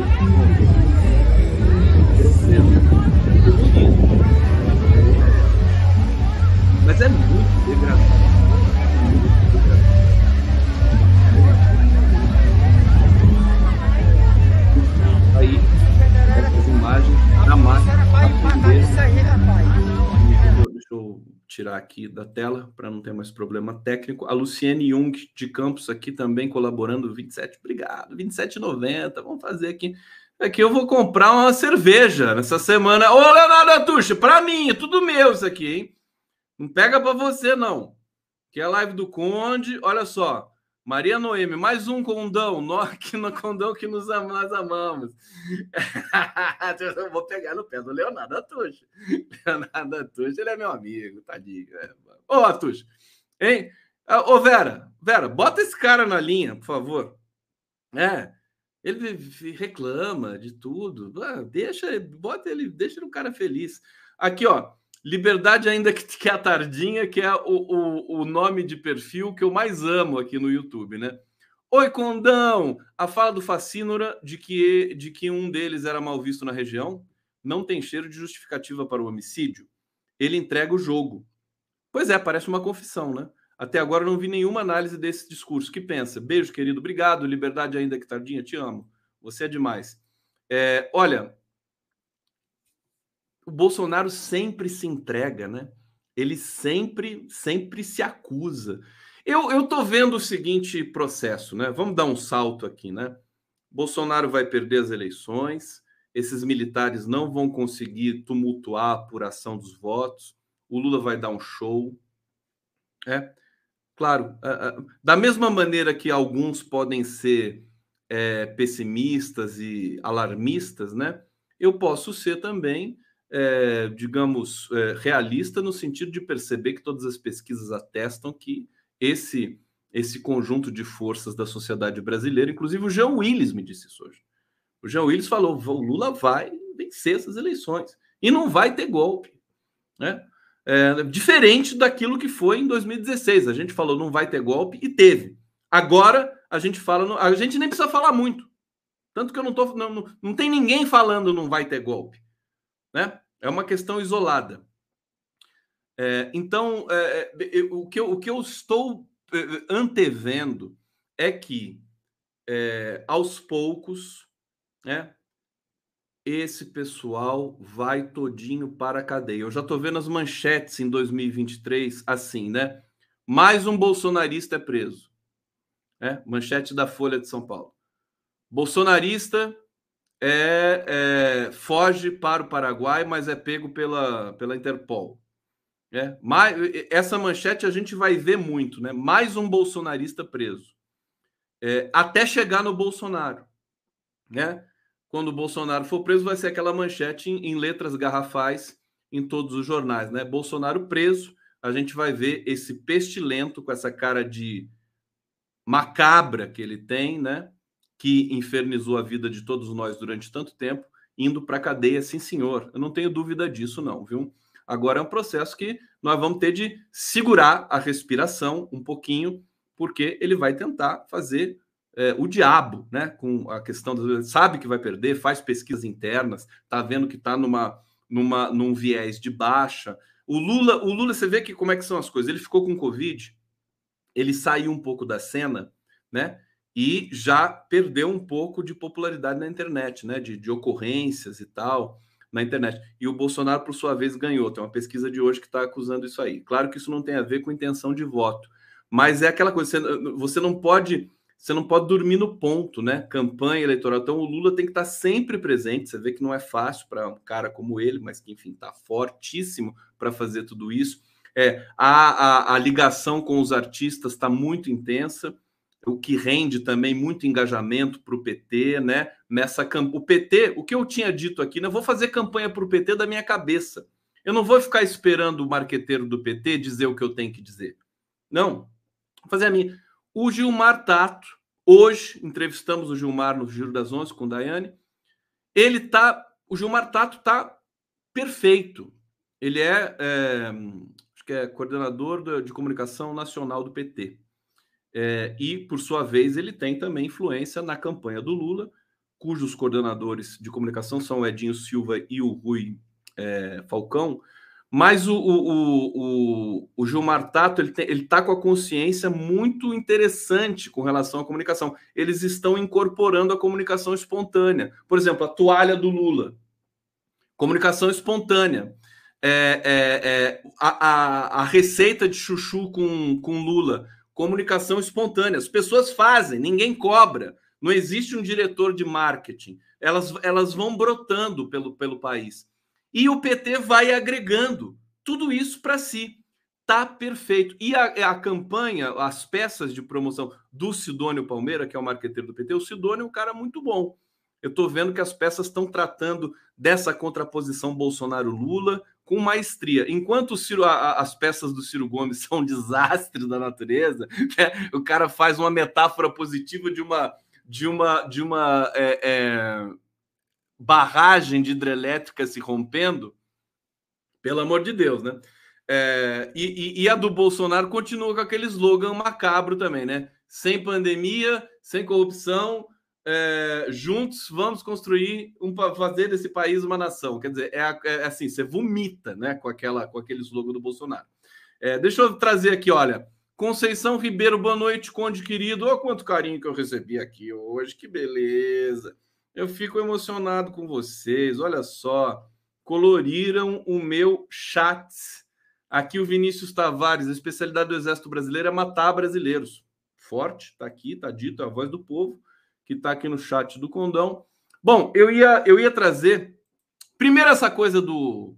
Mas é muito degradado. Aí, essas imagens da máquina. Deixa eu tirar aqui da tela para não ter mais problema técnico. A Luciene Jung de Campos aqui também colaborando. 27, obrigado. 27,90. Vamos fazer aqui. Aqui eu vou comprar uma cerveja nessa semana. Ô, Leonardo Atucha, para mim, é tudo meu isso aqui, hein? Não pega para você, não. Que é a live do Conde. Olha só. Maria Noemi, mais um condão. Nós aqui no condão que nos am nós amamos. Eu vou pegar no pé do Leonardo Atucha. Leonardo Atucha, ele é meu amigo, tadinho. É. Ô, Atucha, hein? Ah, ô, Vera, Vera, bota esse cara na linha, por favor. É, ele reclama de tudo. Ah, deixa, bota ele, deixa o cara feliz. Aqui, ó. Liberdade ainda que, que é a tardinha, que é o, o, o nome de perfil que eu mais amo aqui no YouTube, né? Oi, Condão! A fala do Facínora de que, de que um deles era mal visto na região não tem cheiro de justificativa para o homicídio. Ele entrega o jogo. Pois é, parece uma confissão, né? Até agora não vi nenhuma análise desse discurso. Que pensa? Beijo, querido. Obrigado. Liberdade ainda que tardinha. Te amo. Você é demais. É, olha, o Bolsonaro sempre se entrega, né? Ele sempre, sempre se acusa. Eu, eu tô vendo o seguinte processo, né? Vamos dar um salto aqui, né? Bolsonaro vai perder as eleições, esses militares não vão conseguir tumultuar a apuração dos votos, o Lula vai dar um show. É, claro, da mesma maneira que alguns podem ser é, pessimistas e alarmistas, né? Eu posso ser também é, digamos, é, realista no sentido de perceber que todas as pesquisas atestam que esse esse conjunto de forças da sociedade brasileira, inclusive o Jean Willis me disse isso hoje. O Jean Willis falou: o Lula vai vencer essas eleições e não vai ter golpe, né? É, diferente daquilo que foi em 2016. A gente falou não vai ter golpe e teve. Agora a gente fala, a gente nem precisa falar muito. Tanto que eu não tô, não, não, não tem ninguém falando não vai ter golpe, né? É uma questão isolada. É, então, é, é o, que eu, o que eu estou é, antevendo é que é, aos poucos, né? esse pessoal vai todinho para a cadeia. Eu já estou vendo as manchetes em 2023 assim, né? Mais um bolsonarista é preso. É, manchete da Folha de São Paulo. Bolsonarista é, é, foge para o Paraguai, mas é pego pela, pela Interpol. É, mais, essa manchete a gente vai ver muito, né? Mais um bolsonarista preso. É, até chegar no Bolsonaro. Né? quando o Bolsonaro for preso, vai ser aquela manchete em, em letras garrafais em todos os jornais, né? Bolsonaro preso, a gente vai ver esse pestilento com essa cara de macabra que ele tem, né? Que infernizou a vida de todos nós durante tanto tempo, indo para a cadeia, sim, senhor. Eu não tenho dúvida disso, não, viu? Agora é um processo que nós vamos ter de segurar a respiração um pouquinho, porque ele vai tentar fazer é, o diabo, né? Com a questão do, sabe que vai perder, faz pesquisas internas, tá vendo que está numa, numa, num viés de baixa. O Lula, o Lula, você vê que como é que são as coisas. Ele ficou com Covid, ele saiu um pouco da cena, né? E já perdeu um pouco de popularidade na internet, né? De, de ocorrências e tal na internet. E o Bolsonaro, por sua vez, ganhou. Tem uma pesquisa de hoje que está acusando isso aí. Claro que isso não tem a ver com intenção de voto, mas é aquela coisa, você, você não pode você não pode dormir no ponto, né? Campanha eleitoral. Então, o Lula tem que estar sempre presente. Você vê que não é fácil para um cara como ele, mas que, enfim, está fortíssimo para fazer tudo isso. É, a, a, a ligação com os artistas está muito intensa, o que rende também muito engajamento para o PT, né? Nessa o PT, o que eu tinha dito aqui, né? Eu vou fazer campanha para o PT da minha cabeça. Eu não vou ficar esperando o marqueteiro do PT dizer o que eu tenho que dizer. Não. Vou fazer a minha. O Gilmar Tato, hoje entrevistamos o Gilmar no Giro das Onze com o Daiane. Ele tá, o Gilmar Tato tá perfeito. Ele é, é acho que é coordenador de comunicação nacional do PT. É, e, por sua vez, ele tem também influência na campanha do Lula, cujos coordenadores de comunicação são o Edinho Silva e o Rui é, Falcão. Mas o, o, o, o Gilmar Tato ele está com a consciência muito interessante com relação à comunicação. Eles estão incorporando a comunicação espontânea. Por exemplo, a toalha do Lula. Comunicação espontânea. É, é, é, a, a, a, receita de chuchu com, com Lula. Comunicação espontânea. As pessoas fazem, ninguém cobra. Não existe um diretor de marketing. Elas, elas vão brotando pelo, pelo país. E o PT vai agregando tudo isso para si. Tá perfeito. E a, a, campanha, as peças de promoção do Sidônio Palmeira, que é o marqueteiro do PT, o Sidônio é um cara muito bom. Eu estou vendo que as peças estão tratando dessa contraposição Bolsonaro-Lula com maestria. Enquanto Ciro, a, as peças do Ciro Gomes são um desastre da natureza, né? o cara faz uma metáfora positiva de uma de uma de uma é, é, barragem de hidrelétrica se rompendo, pelo amor de Deus, né? É, e, e, a do Bolsonaro continua com aquele slogan macabro também, né? Sem pandemia, sem corrupção, é, juntos vamos construir um fazer desse país uma nação. Quer dizer, é, é assim, você vomita, né? Com aquela, com aquele slogan do Bolsonaro. É, deixa eu trazer aqui, olha. Conceição Ribeiro, boa noite, Conde querido. Olha quanto carinho que eu recebi aqui hoje, que beleza. Eu fico emocionado com vocês. Olha só, coloriram o meu chat. Aqui o Vinícius Tavares, a especialidade do Exército Brasileiro é matar brasileiros. Forte, tá aqui, tá dito, é a voz do povo que tá aqui no chat do Condão. Bom, eu ia, eu ia trazer primeiro essa coisa do,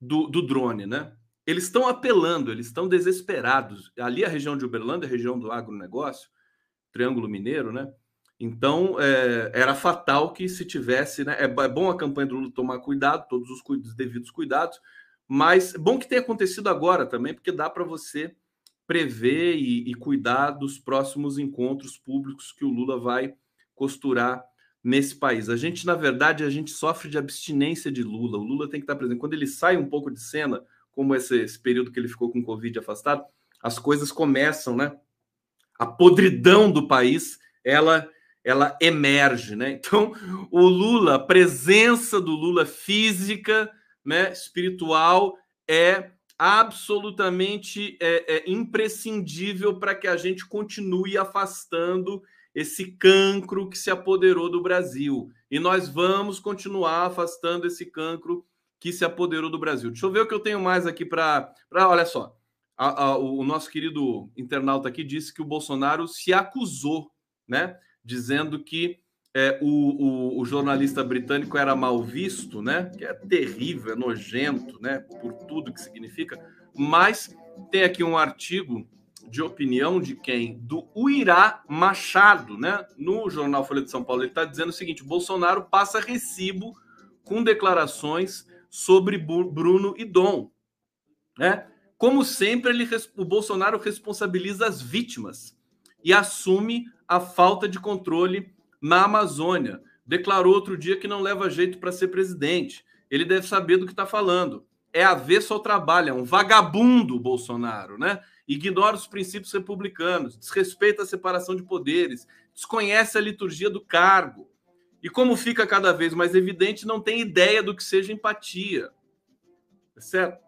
do, do drone, né? Eles estão apelando, eles estão desesperados. Ali a região de Uberlândia, a região do agronegócio, Triângulo Mineiro, né? Então, é, era fatal que se tivesse, né? É, é, bom a campanha do Lula tomar cuidado, todos os, os devidos cuidados, mas bom que tenha acontecido agora também, porque dá para você prever e, e, cuidar dos próximos encontros públicos que o Lula vai costurar nesse país. A gente, na verdade, a gente sofre de abstinência de Lula. O Lula tem que estar presente. Quando ele sai um pouco de cena, como esse, esse período que ele ficou com Covid afastado, as coisas começam, né? A podridão do país, ela ela emerge, né? Então, o Lula, a presença do Lula física, né, espiritual, é absolutamente é, é imprescindível para que a gente continue afastando esse cancro que se apoderou do Brasil. E nós vamos continuar afastando esse cancro que se apoderou do Brasil. Deixa eu ver o que eu tenho mais aqui para. Olha só, a, a, o nosso querido internauta aqui disse que o Bolsonaro se acusou, né? Dizendo que é, o, o, o, jornalista britânico era mal visto, né? Que é terrível, é nojento, né? Por tudo que significa. Mas tem aqui um artigo de opinião de quem? Do Uirá Machado, né? No jornal Folha de São Paulo, ele está dizendo o seguinte: Bolsonaro passa recibo com declarações sobre Bruno e Dom, né? Como sempre, ele, o Bolsonaro responsabiliza as vítimas e assume a falta de controle na Amazônia. Declarou outro dia que não leva jeito para ser presidente. Ele deve saber do que está falando. É avesso ao trabalho, é um vagabundo Bolsonaro, né? Ignora os princípios republicanos, desrespeita a separação de poderes, desconhece a liturgia do cargo. E como fica cada vez mais evidente, não tem ideia do que seja empatia. Certo?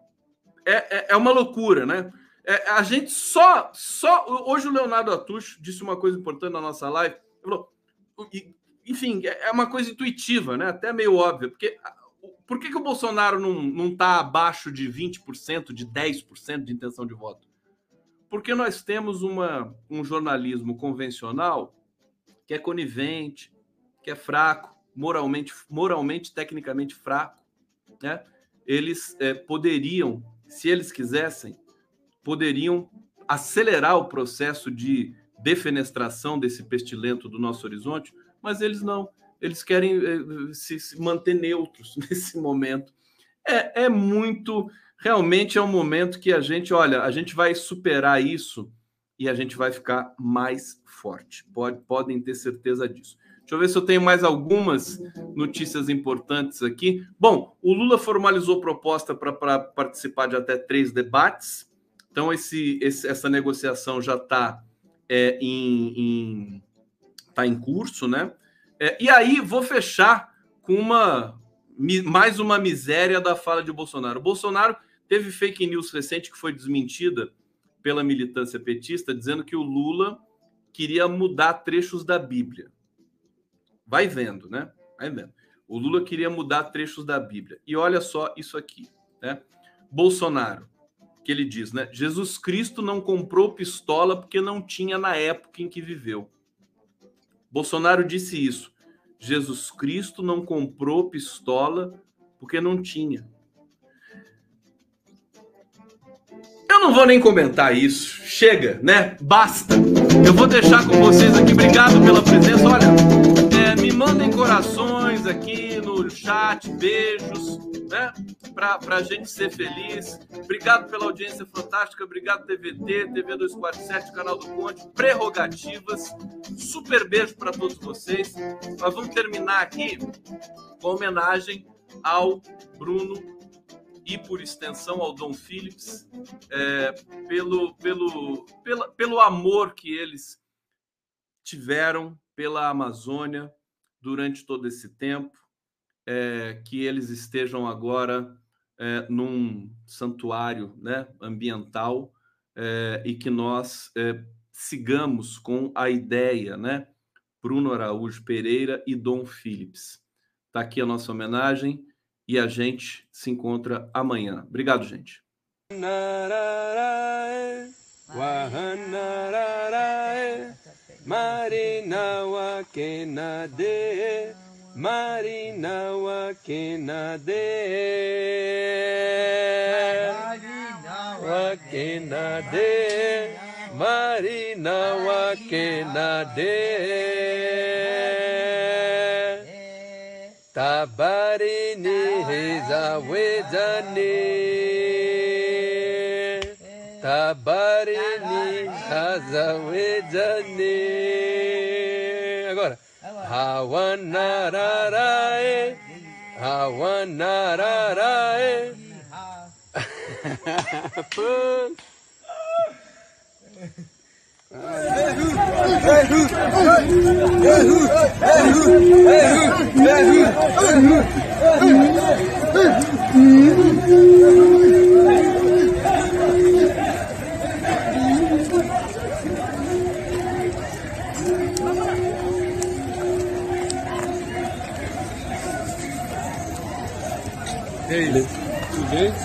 É, é, é uma loucura, né? É, a gente só, só. Hoje o Leonardo Atucho disse uma coisa importante na nossa live. Ele falou, enfim, é, é uma coisa intuitiva, né? Até meio óbvia, porque por que, que o Bolsonaro não está abaixo de 20%, de 10% de intenção de voto? Porque nós temos uma, um jornalismo convencional que é conivente, que é fraco, moralmente, moralmente tecnicamente fraco. Né? Eles é, poderiam, se eles quisessem, poderiam acelerar o processo de defenestração desse pestilento do nosso horizonte, mas eles não. Eles querem eh, se, manter neutros nesse momento. É, é muito. Realmente é um momento que a gente, olha, a gente vai superar isso e a gente vai ficar mais forte. Pode, podem ter certeza disso. Deixa eu ver se eu tenho mais algumas notícias importantes aqui. Bom, o Lula formalizou proposta para participar de até três debates. Então, esse, esse essa negociação já está é, em, em, tá em curso, né? É, e aí vou fechar com uma mais uma miséria da fala de Bolsonaro. O Bolsonaro teve fake news recente que foi desmentida pela militância petista, dizendo que o Lula queria mudar trechos da Bíblia. Vai vendo, né? Vai vendo. O Lula queria mudar trechos da Bíblia. E olha só isso aqui, né? Bolsonaro que ele diz, né? Jesus Cristo não comprou pistola porque não tinha na época em que viveu. Bolsonaro disse isso. Jesus Cristo não comprou pistola porque não tinha. Eu não vou nem comentar isso. Chega, né? Basta. Eu vou deixar com vocês aqui. Obrigado pela presença. Olha, é, me mandem corações aqui no chat, beijos, né? Para a gente ser feliz. Obrigado pela audiência fantástica. Obrigado, TVT, TV 247, canal do Conte, prerrogativas. Super beijo para todos vocês. Nós vamos terminar aqui com homenagem ao Bruno e, por extensão, ao Dom Phillips, é, pelo, pelo, pela, pelo amor que eles tiveram pela Amazônia durante todo esse tempo, é, que eles estejam agora é, num santuário né, ambiental é, e que nós é, sigamos com a ideia, né? Bruno Araújo Pereira e Dom Phillips. Está aqui a nossa homenagem e a gente se encontra amanhã. Obrigado, gente. Marinawa Kenade Marinawa Kenade Marinawa de Tabarini Heza Wedani Tabarini Haza Wedani Awanarae. Awanarae. Puss. Ele, tudo bem?